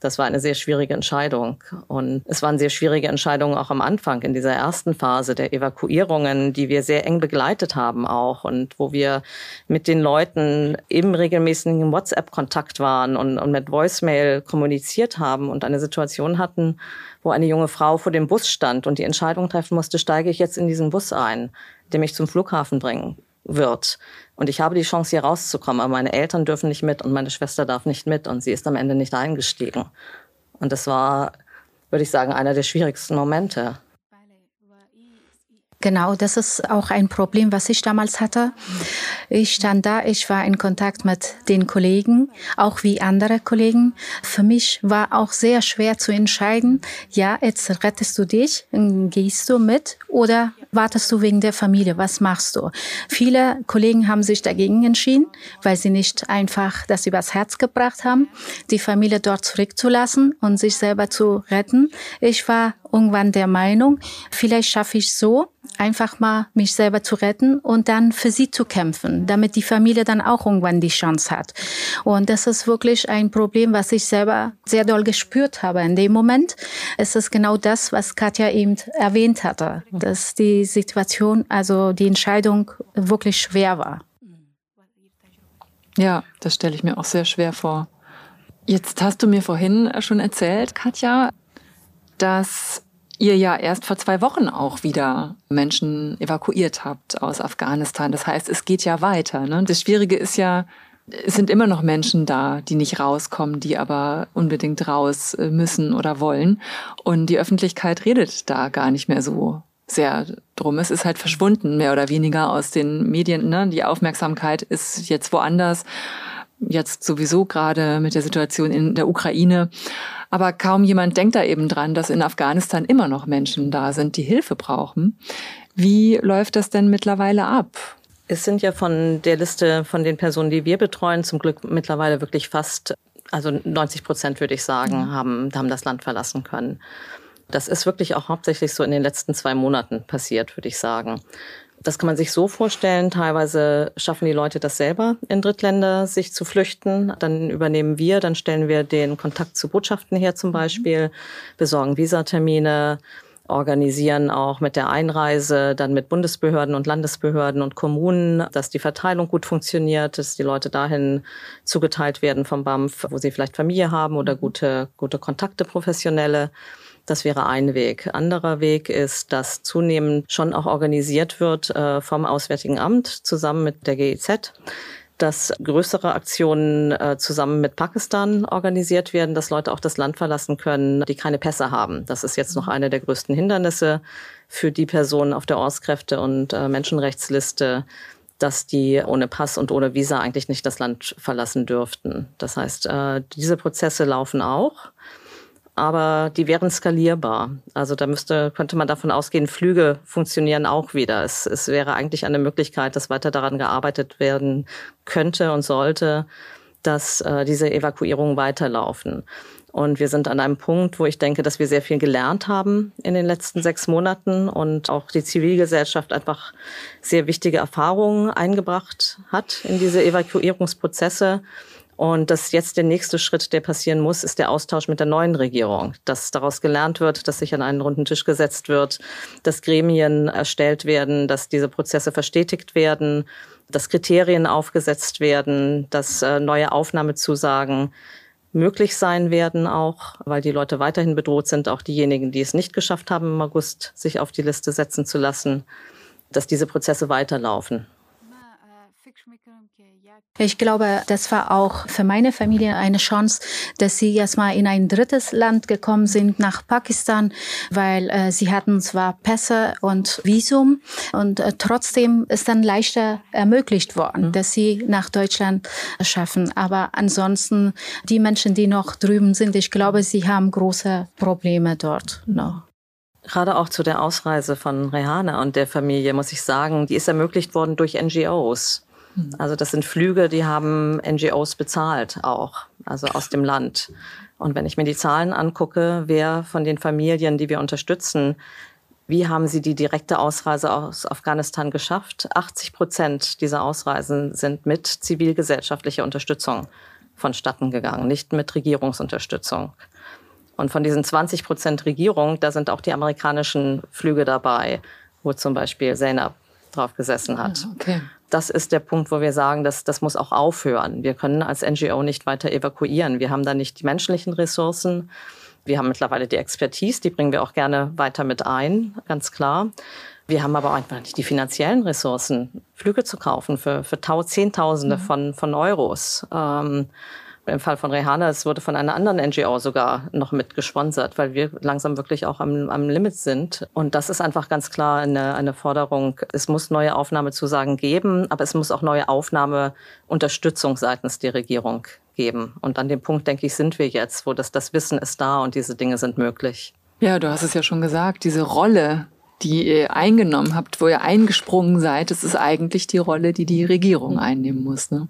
Speaker 4: Das war eine sehr schwierige Entscheidung. Und es waren sehr schwierige Entscheidungen auch am Anfang, in dieser ersten Phase der Evakuierungen, die wir sehr eng begleitet haben auch und wo wir mit den Leuten im regelmäßigen WhatsApp-Kontakt waren und, und mit Voicemail kommuniziert haben und eine Situation hatten, wo eine junge Frau vor dem Bus stand und die Entscheidung treffen musste, steige ich jetzt in diesen Bus ein? der mich zum Flughafen bringen wird. Und ich habe die Chance, hier rauszukommen, aber meine Eltern dürfen nicht mit und meine Schwester darf nicht mit und sie ist am Ende nicht eingestiegen. Und das war, würde ich sagen, einer der schwierigsten Momente.
Speaker 3: Genau, das ist auch ein Problem, was ich damals hatte. Ich stand da, ich war in Kontakt mit den Kollegen, auch wie andere Kollegen. Für mich war auch sehr schwer zu entscheiden, ja, jetzt rettest du dich, gehst du mit oder wartest du wegen der Familie, was machst du? Viele Kollegen haben sich dagegen entschieden, weil sie nicht einfach das übers Herz gebracht haben, die Familie dort zurückzulassen und sich selber zu retten. Ich war irgendwann der Meinung, vielleicht schaffe ich so, einfach mal mich selber zu retten und dann für sie zu kämpfen, damit die Familie dann auch irgendwann die Chance hat. Und das ist wirklich ein Problem, was ich selber sehr doll gespürt habe in dem Moment. Es ist genau das, was Katja eben erwähnt hatte, dass die Situation, also die Entscheidung wirklich schwer war.
Speaker 1: Ja, das stelle ich mir auch sehr schwer vor. Jetzt hast du mir vorhin schon erzählt, Katja, dass ihr ja erst vor zwei Wochen auch wieder Menschen evakuiert habt aus Afghanistan. Das heißt, es geht ja weiter. Ne? Das Schwierige ist ja, es sind immer noch Menschen da, die nicht rauskommen, die aber unbedingt raus äh, müssen oder wollen. Und die Öffentlichkeit redet da gar nicht mehr so sehr drum. Es ist halt verschwunden, mehr oder weniger aus den Medien. Ne? Die Aufmerksamkeit ist jetzt woanders. Jetzt sowieso gerade mit der Situation in der Ukraine. Aber kaum jemand denkt da eben dran, dass in Afghanistan immer noch Menschen da sind, die Hilfe brauchen. Wie läuft das denn mittlerweile ab?
Speaker 4: Es sind ja von der Liste von den Personen, die wir betreuen, zum Glück mittlerweile wirklich fast, also 90 Prozent würde ich sagen, mhm. haben, haben das Land verlassen können. Das ist wirklich auch hauptsächlich so in den letzten zwei Monaten passiert, würde ich sagen. Das kann man sich so vorstellen. Teilweise schaffen die Leute das selber in Drittländer, sich zu flüchten. Dann übernehmen wir, dann stellen wir den Kontakt zu Botschaften her zum mhm. Beispiel, besorgen Visatermine, organisieren auch mit der Einreise, dann mit Bundesbehörden und Landesbehörden und Kommunen, dass die Verteilung gut funktioniert, dass die Leute dahin zugeteilt werden vom BAMF, wo sie vielleicht Familie haben oder mhm. gute, gute Kontakte, professionelle. Das wäre ein Weg. Anderer Weg ist, dass zunehmend schon auch organisiert wird äh, vom Auswärtigen Amt zusammen mit der GIZ dass größere Aktionen äh, zusammen mit Pakistan organisiert werden, dass Leute auch das Land verlassen können, die keine Pässe haben. Das ist jetzt noch eine der größten Hindernisse für die Personen auf der Ortskräfte- und äh, Menschenrechtsliste, dass die ohne Pass und ohne Visa eigentlich nicht das Land verlassen dürften. Das heißt, äh, diese Prozesse laufen auch aber die wären skalierbar. Also da müsste, könnte man davon ausgehen, Flüge funktionieren auch wieder. Es, es wäre eigentlich eine Möglichkeit, dass weiter daran gearbeitet werden könnte und sollte, dass äh, diese Evakuierungen weiterlaufen. Und wir sind an einem Punkt, wo ich denke, dass wir sehr viel gelernt haben in den letzten sechs Monaten und auch die Zivilgesellschaft einfach sehr wichtige Erfahrungen eingebracht hat in diese Evakuierungsprozesse. Und dass jetzt der nächste Schritt, der passieren muss, ist der Austausch mit der neuen Regierung. Dass daraus gelernt wird, dass sich an einen runden Tisch gesetzt wird, dass Gremien erstellt werden, dass diese Prozesse verstetigt werden, dass Kriterien aufgesetzt werden, dass äh, neue Aufnahmezusagen möglich sein werden auch, weil die Leute weiterhin bedroht sind, auch diejenigen, die es nicht geschafft haben, im August sich auf die Liste setzen zu lassen, dass diese Prozesse weiterlaufen.
Speaker 3: Ich glaube, das war auch für meine Familie eine Chance, dass sie erstmal in ein drittes Land gekommen sind, nach Pakistan, weil äh, sie hatten zwar Pässe und Visum und äh, trotzdem ist dann leichter ermöglicht worden, mhm. dass sie nach Deutschland schaffen. Aber ansonsten die Menschen, die noch drüben sind, ich glaube, sie haben große Probleme dort noch.
Speaker 4: Gerade auch zu der Ausreise von Rehana und der Familie muss ich sagen, die ist ermöglicht worden durch NGOs. Also das sind Flüge, die haben NGOs bezahlt auch, also aus dem Land. Und wenn ich mir die Zahlen angucke, wer von den Familien, die wir unterstützen, wie haben sie die direkte Ausreise aus Afghanistan geschafft? 80 Prozent dieser Ausreisen sind mit zivilgesellschaftlicher Unterstützung vonstatten gegangen, nicht mit Regierungsunterstützung. Und von diesen 20 Prozent Regierung, da sind auch die amerikanischen Flüge dabei, wo zum Beispiel Zainab drauf gesessen hat. Ah, okay das ist der Punkt, wo wir sagen, dass das muss auch aufhören. Wir können als NGO nicht weiter evakuieren. Wir haben da nicht die menschlichen Ressourcen. Wir haben mittlerweile die Expertise, die bringen wir auch gerne weiter mit ein, ganz klar. Wir haben aber einfach nicht die finanziellen Ressourcen, Flüge zu kaufen für, für Zehntausende mhm. von, von Euros. Ähm, im Fall von Rehana, es wurde von einer anderen NGO sogar noch mit gesponsert, weil wir langsam wirklich auch am, am Limit sind. Und das ist einfach ganz klar eine, eine Forderung. Es muss neue Aufnahmezusagen geben, aber es muss auch neue Aufnahmeunterstützung seitens der Regierung geben. Und an dem Punkt, denke ich, sind wir jetzt, wo das, das Wissen ist da und diese Dinge sind möglich.
Speaker 1: Ja, du hast es ja schon gesagt, diese Rolle, die ihr eingenommen habt, wo ihr eingesprungen seid, das ist eigentlich die Rolle, die die Regierung einnehmen muss. Ne?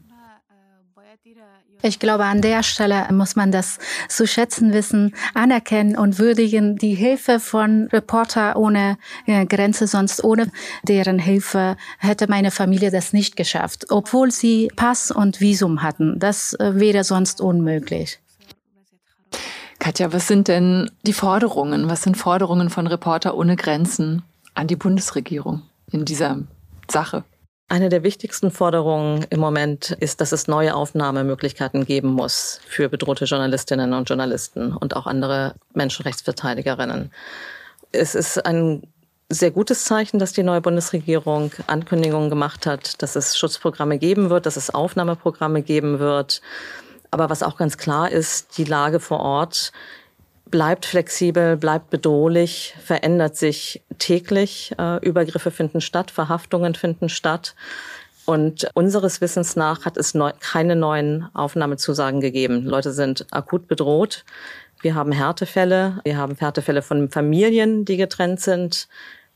Speaker 3: Ich glaube, an der Stelle muss man das zu schätzen wissen, anerkennen und würdigen. Die Hilfe von Reporter ohne äh, Grenze, sonst ohne deren Hilfe hätte meine Familie das nicht geschafft, obwohl sie Pass und Visum hatten. Das äh, wäre sonst unmöglich.
Speaker 1: Katja, was sind denn die Forderungen? Was sind Forderungen von Reporter ohne Grenzen an die Bundesregierung in dieser Sache?
Speaker 4: Eine der wichtigsten Forderungen im Moment ist, dass es neue Aufnahmemöglichkeiten geben muss für bedrohte Journalistinnen und Journalisten und auch andere Menschenrechtsverteidigerinnen. Es ist ein sehr gutes Zeichen, dass die neue Bundesregierung Ankündigungen gemacht hat, dass es Schutzprogramme geben wird, dass es Aufnahmeprogramme geben wird. Aber was auch ganz klar ist, die Lage vor Ort bleibt flexibel, bleibt bedrohlich, verändert sich täglich. Äh, Übergriffe finden statt, Verhaftungen finden statt. Und unseres Wissens nach hat es neu, keine neuen Aufnahmezusagen gegeben. Leute sind akut bedroht. Wir haben Härtefälle. Wir haben Härtefälle von Familien, die getrennt sind,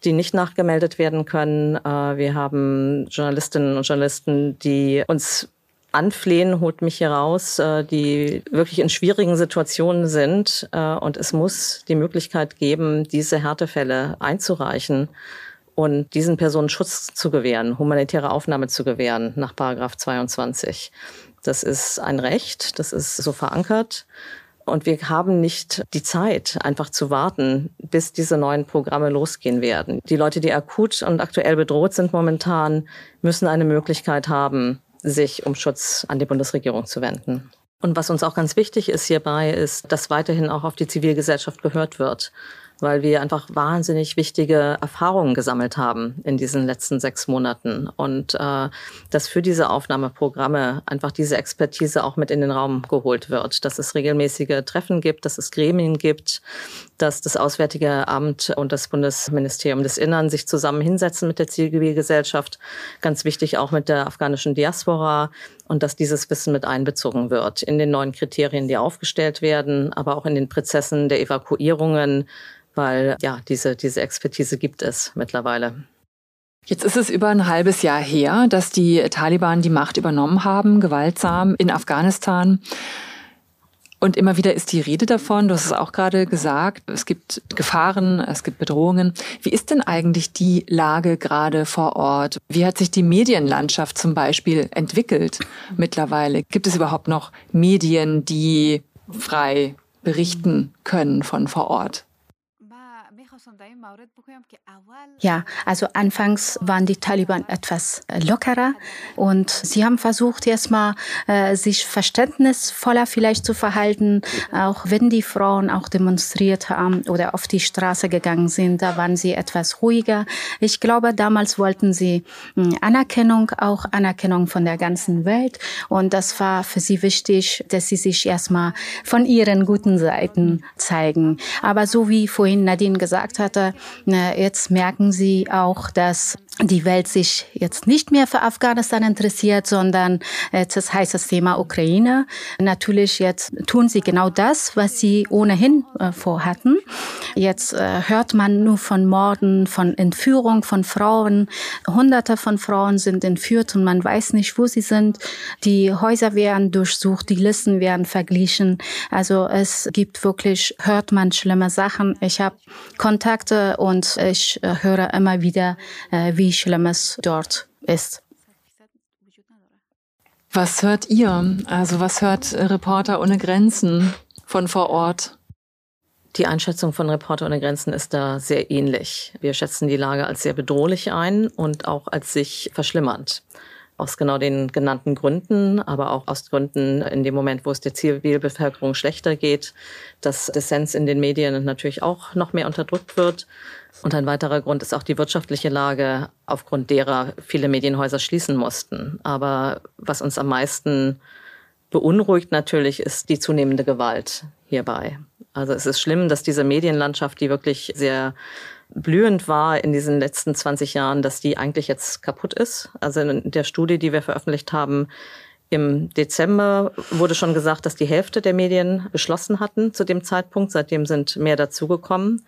Speaker 4: die nicht nachgemeldet werden können. Äh, wir haben Journalistinnen und Journalisten, die uns anflehen, holt mich hier raus, äh, die wirklich in schwierigen Situationen sind. Äh, und es muss die Möglichkeit geben, diese Härtefälle einzureichen und diesen Personen Schutz zu gewähren, humanitäre Aufnahme zu gewähren nach Paragraph 22. Das ist ein Recht, das ist so verankert. Und wir haben nicht die Zeit, einfach zu warten, bis diese neuen Programme losgehen werden. Die Leute, die akut und aktuell bedroht sind momentan, müssen eine Möglichkeit haben, sich um Schutz an die Bundesregierung zu wenden. Und was uns auch ganz wichtig ist hierbei, ist, dass weiterhin auch auf die Zivilgesellschaft gehört wird weil wir einfach wahnsinnig wichtige Erfahrungen gesammelt haben in diesen letzten sechs Monaten und äh, dass für diese Aufnahmeprogramme einfach diese Expertise auch mit in den Raum geholt wird, dass es regelmäßige Treffen gibt, dass es Gremien gibt, dass das Auswärtige Amt und das Bundesministerium des Innern sich zusammen hinsetzen mit der Zivilgesellschaft, ganz wichtig auch mit der afghanischen Diaspora und dass dieses Wissen mit einbezogen wird in den neuen Kriterien, die aufgestellt werden, aber auch in den Prozessen der Evakuierungen, weil ja, diese, diese Expertise gibt es mittlerweile.
Speaker 1: Jetzt ist es über ein halbes Jahr her, dass die Taliban die Macht übernommen haben, gewaltsam in Afghanistan. Und immer wieder ist die Rede davon, du hast es auch gerade gesagt, es gibt Gefahren, es gibt Bedrohungen. Wie ist denn eigentlich die Lage gerade vor Ort? Wie hat sich die Medienlandschaft zum Beispiel entwickelt mittlerweile? Gibt es überhaupt noch Medien, die frei berichten können von vor Ort?
Speaker 3: Ja, also anfangs waren die Taliban etwas äh, lockerer und sie haben versucht, erstmal äh, sich verständnisvoller vielleicht zu verhalten, auch wenn die Frauen auch demonstriert haben oder auf die Straße gegangen sind, da waren sie etwas ruhiger. Ich glaube, damals wollten sie hm, Anerkennung, auch Anerkennung von der ganzen Welt und das war für sie wichtig, dass sie sich erstmal von ihren guten Seiten zeigen. Aber so wie vorhin Nadine gesagt hatte, jetzt merken sie auch, dass die Welt sich jetzt nicht mehr für Afghanistan interessiert, sondern das heißt das Thema Ukraine. Natürlich jetzt tun sie genau das, was sie ohnehin äh, vorhatten. Jetzt äh, hört man nur von Morden, von Entführung von Frauen. Hunderte von Frauen sind entführt und man weiß nicht, wo sie sind. Die Häuser werden durchsucht, die Listen werden verglichen. Also es gibt wirklich, hört man schlimme Sachen. Ich habe Kontakte und ich äh, höre immer wieder, wie wie schlimm es dort ist.
Speaker 1: Was hört ihr? Also was hört Reporter ohne Grenzen von vor Ort?
Speaker 4: Die Einschätzung von Reporter ohne Grenzen ist da sehr ähnlich. Wir schätzen die Lage als sehr bedrohlich ein und auch als sich verschlimmernd. Aus genau den genannten Gründen, aber auch aus Gründen in dem Moment, wo es der Zivilbevölkerung schlechter geht, dass Dissens in den Medien natürlich auch noch mehr unterdrückt wird. Und ein weiterer Grund ist auch die wirtschaftliche Lage, aufgrund derer viele Medienhäuser schließen mussten. Aber was uns am meisten beunruhigt natürlich, ist die zunehmende Gewalt hierbei. Also es ist schlimm, dass diese Medienlandschaft, die wirklich sehr blühend war in diesen letzten 20 Jahren, dass die eigentlich jetzt kaputt ist. Also in der Studie, die wir veröffentlicht haben, im Dezember wurde schon gesagt, dass die Hälfte der Medien geschlossen hatten zu dem Zeitpunkt. Seitdem sind mehr dazugekommen.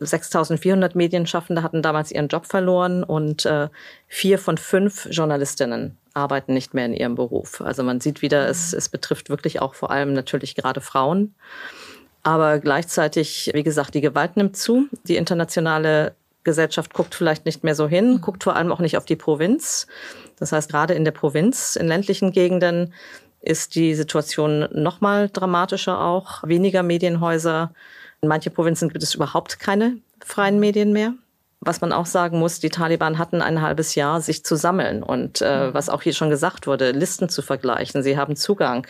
Speaker 4: 6400 Medienschaffende hatten damals ihren Job verloren und äh, vier von fünf Journalistinnen arbeiten nicht mehr in ihrem Beruf. Also man sieht wieder, es, es betrifft wirklich auch vor allem natürlich gerade Frauen. Aber gleichzeitig, wie gesagt, die Gewalt nimmt zu. Die internationale Gesellschaft guckt vielleicht nicht mehr so hin, guckt vor allem auch nicht auf die Provinz. Das heißt, gerade in der Provinz, in ländlichen Gegenden, ist die Situation noch mal dramatischer auch. Weniger Medienhäuser. In manchen Provinzen gibt es überhaupt keine freien Medien mehr. Was man auch sagen muss, die Taliban hatten ein halbes Jahr, sich zu sammeln und äh, mhm. was auch hier schon gesagt wurde, Listen zu vergleichen. Sie haben Zugang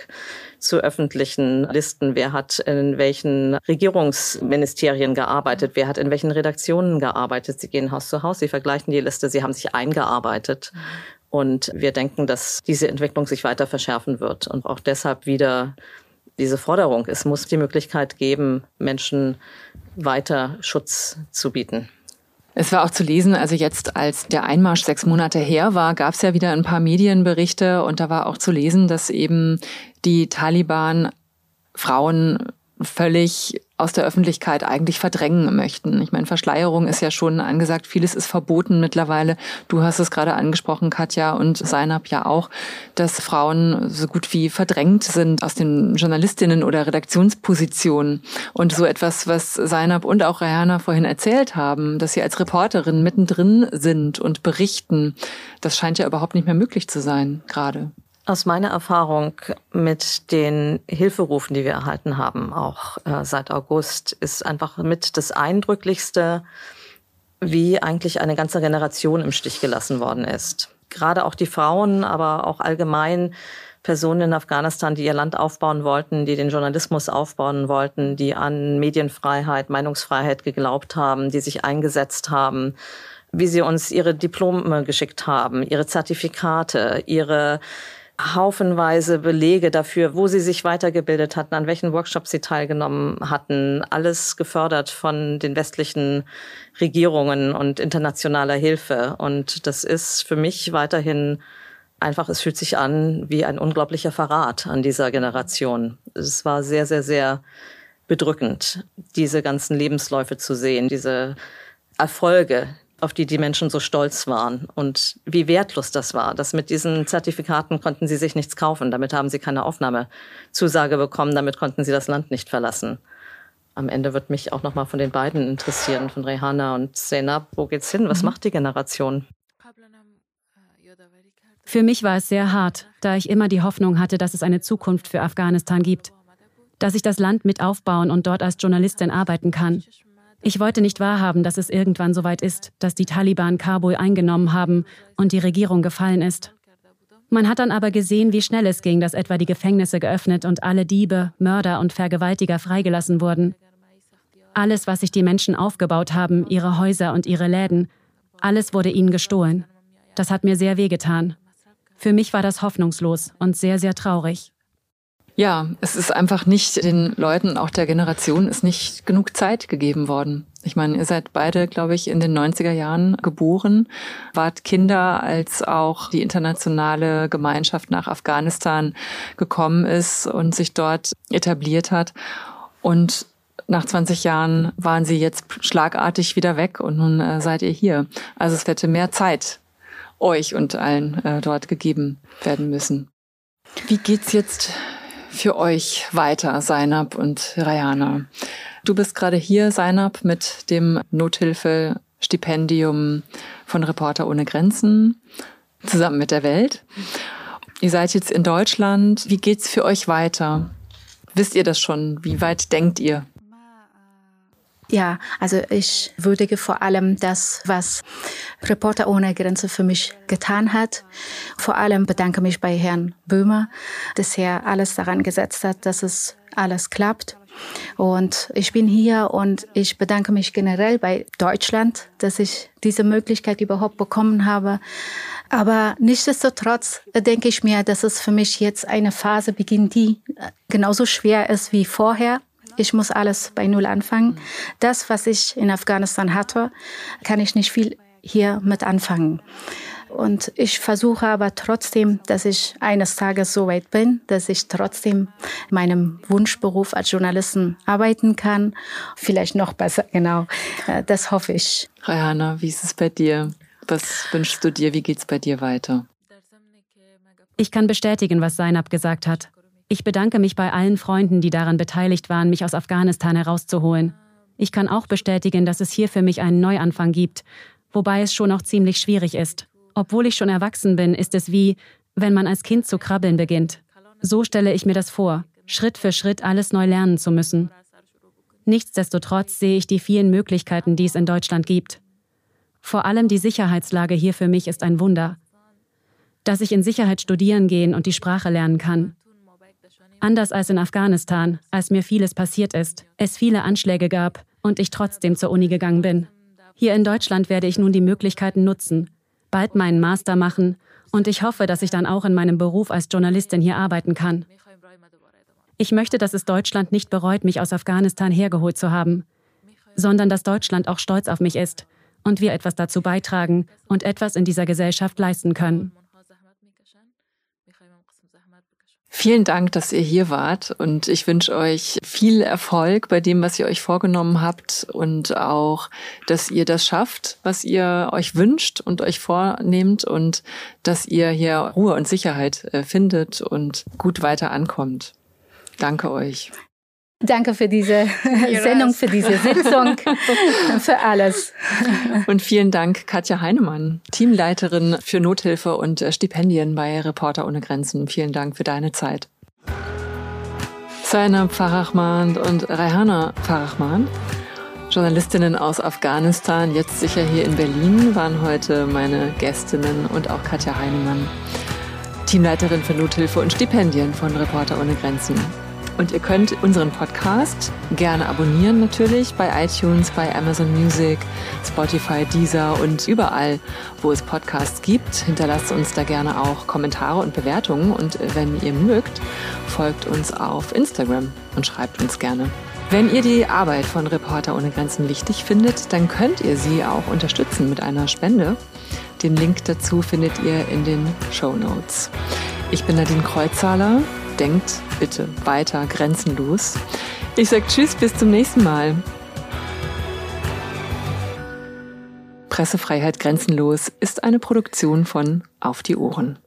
Speaker 4: zu öffentlichen Listen. Wer hat in welchen Regierungsministerien gearbeitet? Wer hat in welchen Redaktionen gearbeitet? Sie gehen Haus zu Haus, sie vergleichen die Liste, sie haben sich eingearbeitet. Mhm. Und wir denken, dass diese Entwicklung sich weiter verschärfen wird und auch deshalb wieder diese Forderung. Es muss die Möglichkeit geben, Menschen weiter Schutz zu bieten.
Speaker 1: Es war auch zu lesen, also jetzt, als der Einmarsch sechs Monate her war, gab es ja wieder ein paar Medienberichte und da war auch zu lesen, dass eben die Taliban Frauen völlig aus der Öffentlichkeit eigentlich verdrängen möchten. Ich meine, Verschleierung ist ja schon angesagt, vieles ist verboten mittlerweile. Du hast es gerade angesprochen, Katja und Seinab ja auch, dass Frauen so gut wie verdrängt sind aus den Journalistinnen oder Redaktionspositionen. Und so etwas, was Seinab und auch Rihanna vorhin erzählt haben, dass sie als Reporterin mittendrin sind und berichten, das scheint ja überhaupt nicht mehr möglich zu sein gerade.
Speaker 4: Aus meiner Erfahrung mit den Hilferufen, die wir erhalten haben, auch äh, seit August, ist einfach mit das Eindrücklichste, wie eigentlich eine ganze Generation im Stich gelassen worden ist. Gerade auch die Frauen, aber auch allgemein Personen in Afghanistan, die ihr Land aufbauen wollten, die den Journalismus aufbauen wollten, die an Medienfreiheit, Meinungsfreiheit geglaubt haben, die sich eingesetzt haben, wie sie uns ihre Diplome geschickt haben, ihre Zertifikate, ihre haufenweise Belege dafür, wo sie sich weitergebildet hatten, an welchen Workshops sie teilgenommen hatten. Alles gefördert von den westlichen Regierungen und internationaler Hilfe. Und das ist für mich weiterhin einfach, es fühlt sich an wie ein unglaublicher Verrat an dieser Generation. Es war sehr, sehr, sehr bedrückend, diese ganzen Lebensläufe zu sehen, diese Erfolge, auf die die Menschen so stolz waren und wie wertlos das war. Dass mit diesen Zertifikaten konnten sie sich nichts kaufen. Damit haben sie keine Aufnahmezusage bekommen. Damit konnten sie das Land nicht verlassen. Am Ende wird mich auch noch mal von den beiden interessieren, von Rehana und Senab. Wo geht's hin? Was mhm. macht die Generation?
Speaker 2: Für mich war es sehr hart, da ich immer die Hoffnung hatte, dass es eine Zukunft für Afghanistan gibt, dass ich das Land mit aufbauen und dort als Journalistin arbeiten kann. Ich wollte nicht wahrhaben, dass es irgendwann so weit ist, dass die Taliban Kabul eingenommen haben und die Regierung gefallen ist. Man hat dann aber gesehen, wie schnell es ging, dass etwa die Gefängnisse geöffnet und alle Diebe, Mörder und Vergewaltiger freigelassen wurden. Alles, was sich die Menschen aufgebaut haben, ihre Häuser und ihre Läden, alles wurde ihnen gestohlen. Das hat mir sehr wehgetan. Für mich war das hoffnungslos und sehr, sehr traurig.
Speaker 1: Ja, es ist einfach nicht den Leuten, auch der Generation, ist nicht genug Zeit gegeben worden. Ich meine, ihr seid beide, glaube ich, in den 90er Jahren geboren, wart Kinder, als auch die internationale Gemeinschaft nach Afghanistan gekommen ist und sich dort etabliert hat. Und nach 20 Jahren waren sie jetzt schlagartig wieder weg und nun äh, seid ihr hier. Also es hätte mehr Zeit euch und allen äh, dort gegeben werden müssen. Wie geht's jetzt für euch weiter, Seinab und Rayana? Du bist gerade hier, Seinab, mit dem Nothilfe-Stipendium von Reporter ohne Grenzen zusammen mit der Welt. Ihr seid jetzt in Deutschland. Wie geht's für euch weiter? Wisst ihr das schon? Wie weit denkt ihr?
Speaker 3: Ja, also ich würdige vor allem das, was Reporter ohne Grenze für mich getan hat. Vor allem bedanke mich bei Herrn Böhmer, dass er alles daran gesetzt hat, dass es alles klappt. Und ich bin hier und ich bedanke mich generell bei Deutschland, dass ich diese Möglichkeit überhaupt bekommen habe. Aber nichtsdestotrotz denke ich mir, dass es für mich jetzt eine Phase beginnt, die genauso schwer ist wie vorher. Ich muss alles bei Null anfangen. Das, was ich in Afghanistan hatte, kann ich nicht viel hier mit anfangen. Und ich versuche aber trotzdem, dass ich eines Tages so weit bin, dass ich trotzdem meinem Wunschberuf als Journalistin arbeiten kann. Vielleicht noch besser, genau. Äh, das hoffe ich.
Speaker 1: Rayana, wie ist es bei dir? Was wünschst du dir? Wie geht es bei dir weiter?
Speaker 2: Ich kann bestätigen, was Seinab gesagt hat. Ich bedanke mich bei allen Freunden, die daran beteiligt waren, mich aus Afghanistan herauszuholen. Ich kann auch bestätigen, dass es hier für mich einen Neuanfang gibt, wobei es schon auch ziemlich schwierig ist. Obwohl ich schon erwachsen bin, ist es wie, wenn man als Kind zu krabbeln beginnt. So stelle ich mir das vor, Schritt für Schritt alles neu lernen zu müssen. Nichtsdestotrotz sehe ich die vielen Möglichkeiten, die es in Deutschland gibt. Vor allem die Sicherheitslage hier für mich ist ein Wunder. Dass ich in Sicherheit studieren gehen und die Sprache lernen kann, Anders als in Afghanistan, als mir vieles passiert ist, es viele Anschläge gab und ich trotzdem zur Uni gegangen bin. Hier in Deutschland werde ich nun die Möglichkeiten nutzen, bald meinen Master machen und ich hoffe, dass ich dann auch in meinem Beruf als Journalistin hier arbeiten kann. Ich möchte, dass es Deutschland nicht bereut, mich aus Afghanistan hergeholt zu haben, sondern dass Deutschland auch stolz auf mich ist und wir etwas dazu beitragen und etwas in dieser Gesellschaft leisten können.
Speaker 1: Vielen Dank, dass ihr hier wart und ich wünsche euch viel Erfolg bei dem, was ihr euch vorgenommen habt und auch, dass ihr das schafft, was ihr euch wünscht und euch vornehmt und dass ihr hier Ruhe und Sicherheit äh, findet und gut weiter ankommt. Danke euch.
Speaker 3: Danke für diese Sendung, für diese Sitzung, für alles.
Speaker 1: Und vielen Dank, Katja Heinemann, Teamleiterin für Nothilfe und äh, Stipendien bei Reporter ohne Grenzen. Vielen Dank für deine Zeit. Zainab Farahman und Rayhana Farahman, Journalistinnen aus Afghanistan, jetzt sicher hier in Berlin, waren heute meine Gästinnen und auch Katja Heinemann, Teamleiterin für Nothilfe und Stipendien von Reporter ohne Grenzen. Und ihr könnt unseren Podcast gerne abonnieren natürlich bei iTunes, bei Amazon Music, Spotify, Deezer und überall, wo es Podcasts gibt. Hinterlasst uns da gerne auch Kommentare und Bewertungen. Und wenn ihr mögt, folgt uns auf Instagram und schreibt uns gerne. Wenn ihr die Arbeit von Reporter ohne Grenzen wichtig findet, dann könnt ihr sie auch unterstützen mit einer Spende. Den Link dazu findet ihr in den Show Notes. Ich bin Nadine Kreuzhaler denkt bitte weiter grenzenlos. Ich sage Tschüss, bis zum nächsten Mal. Pressefreiheit grenzenlos ist eine Produktion von Auf die Ohren.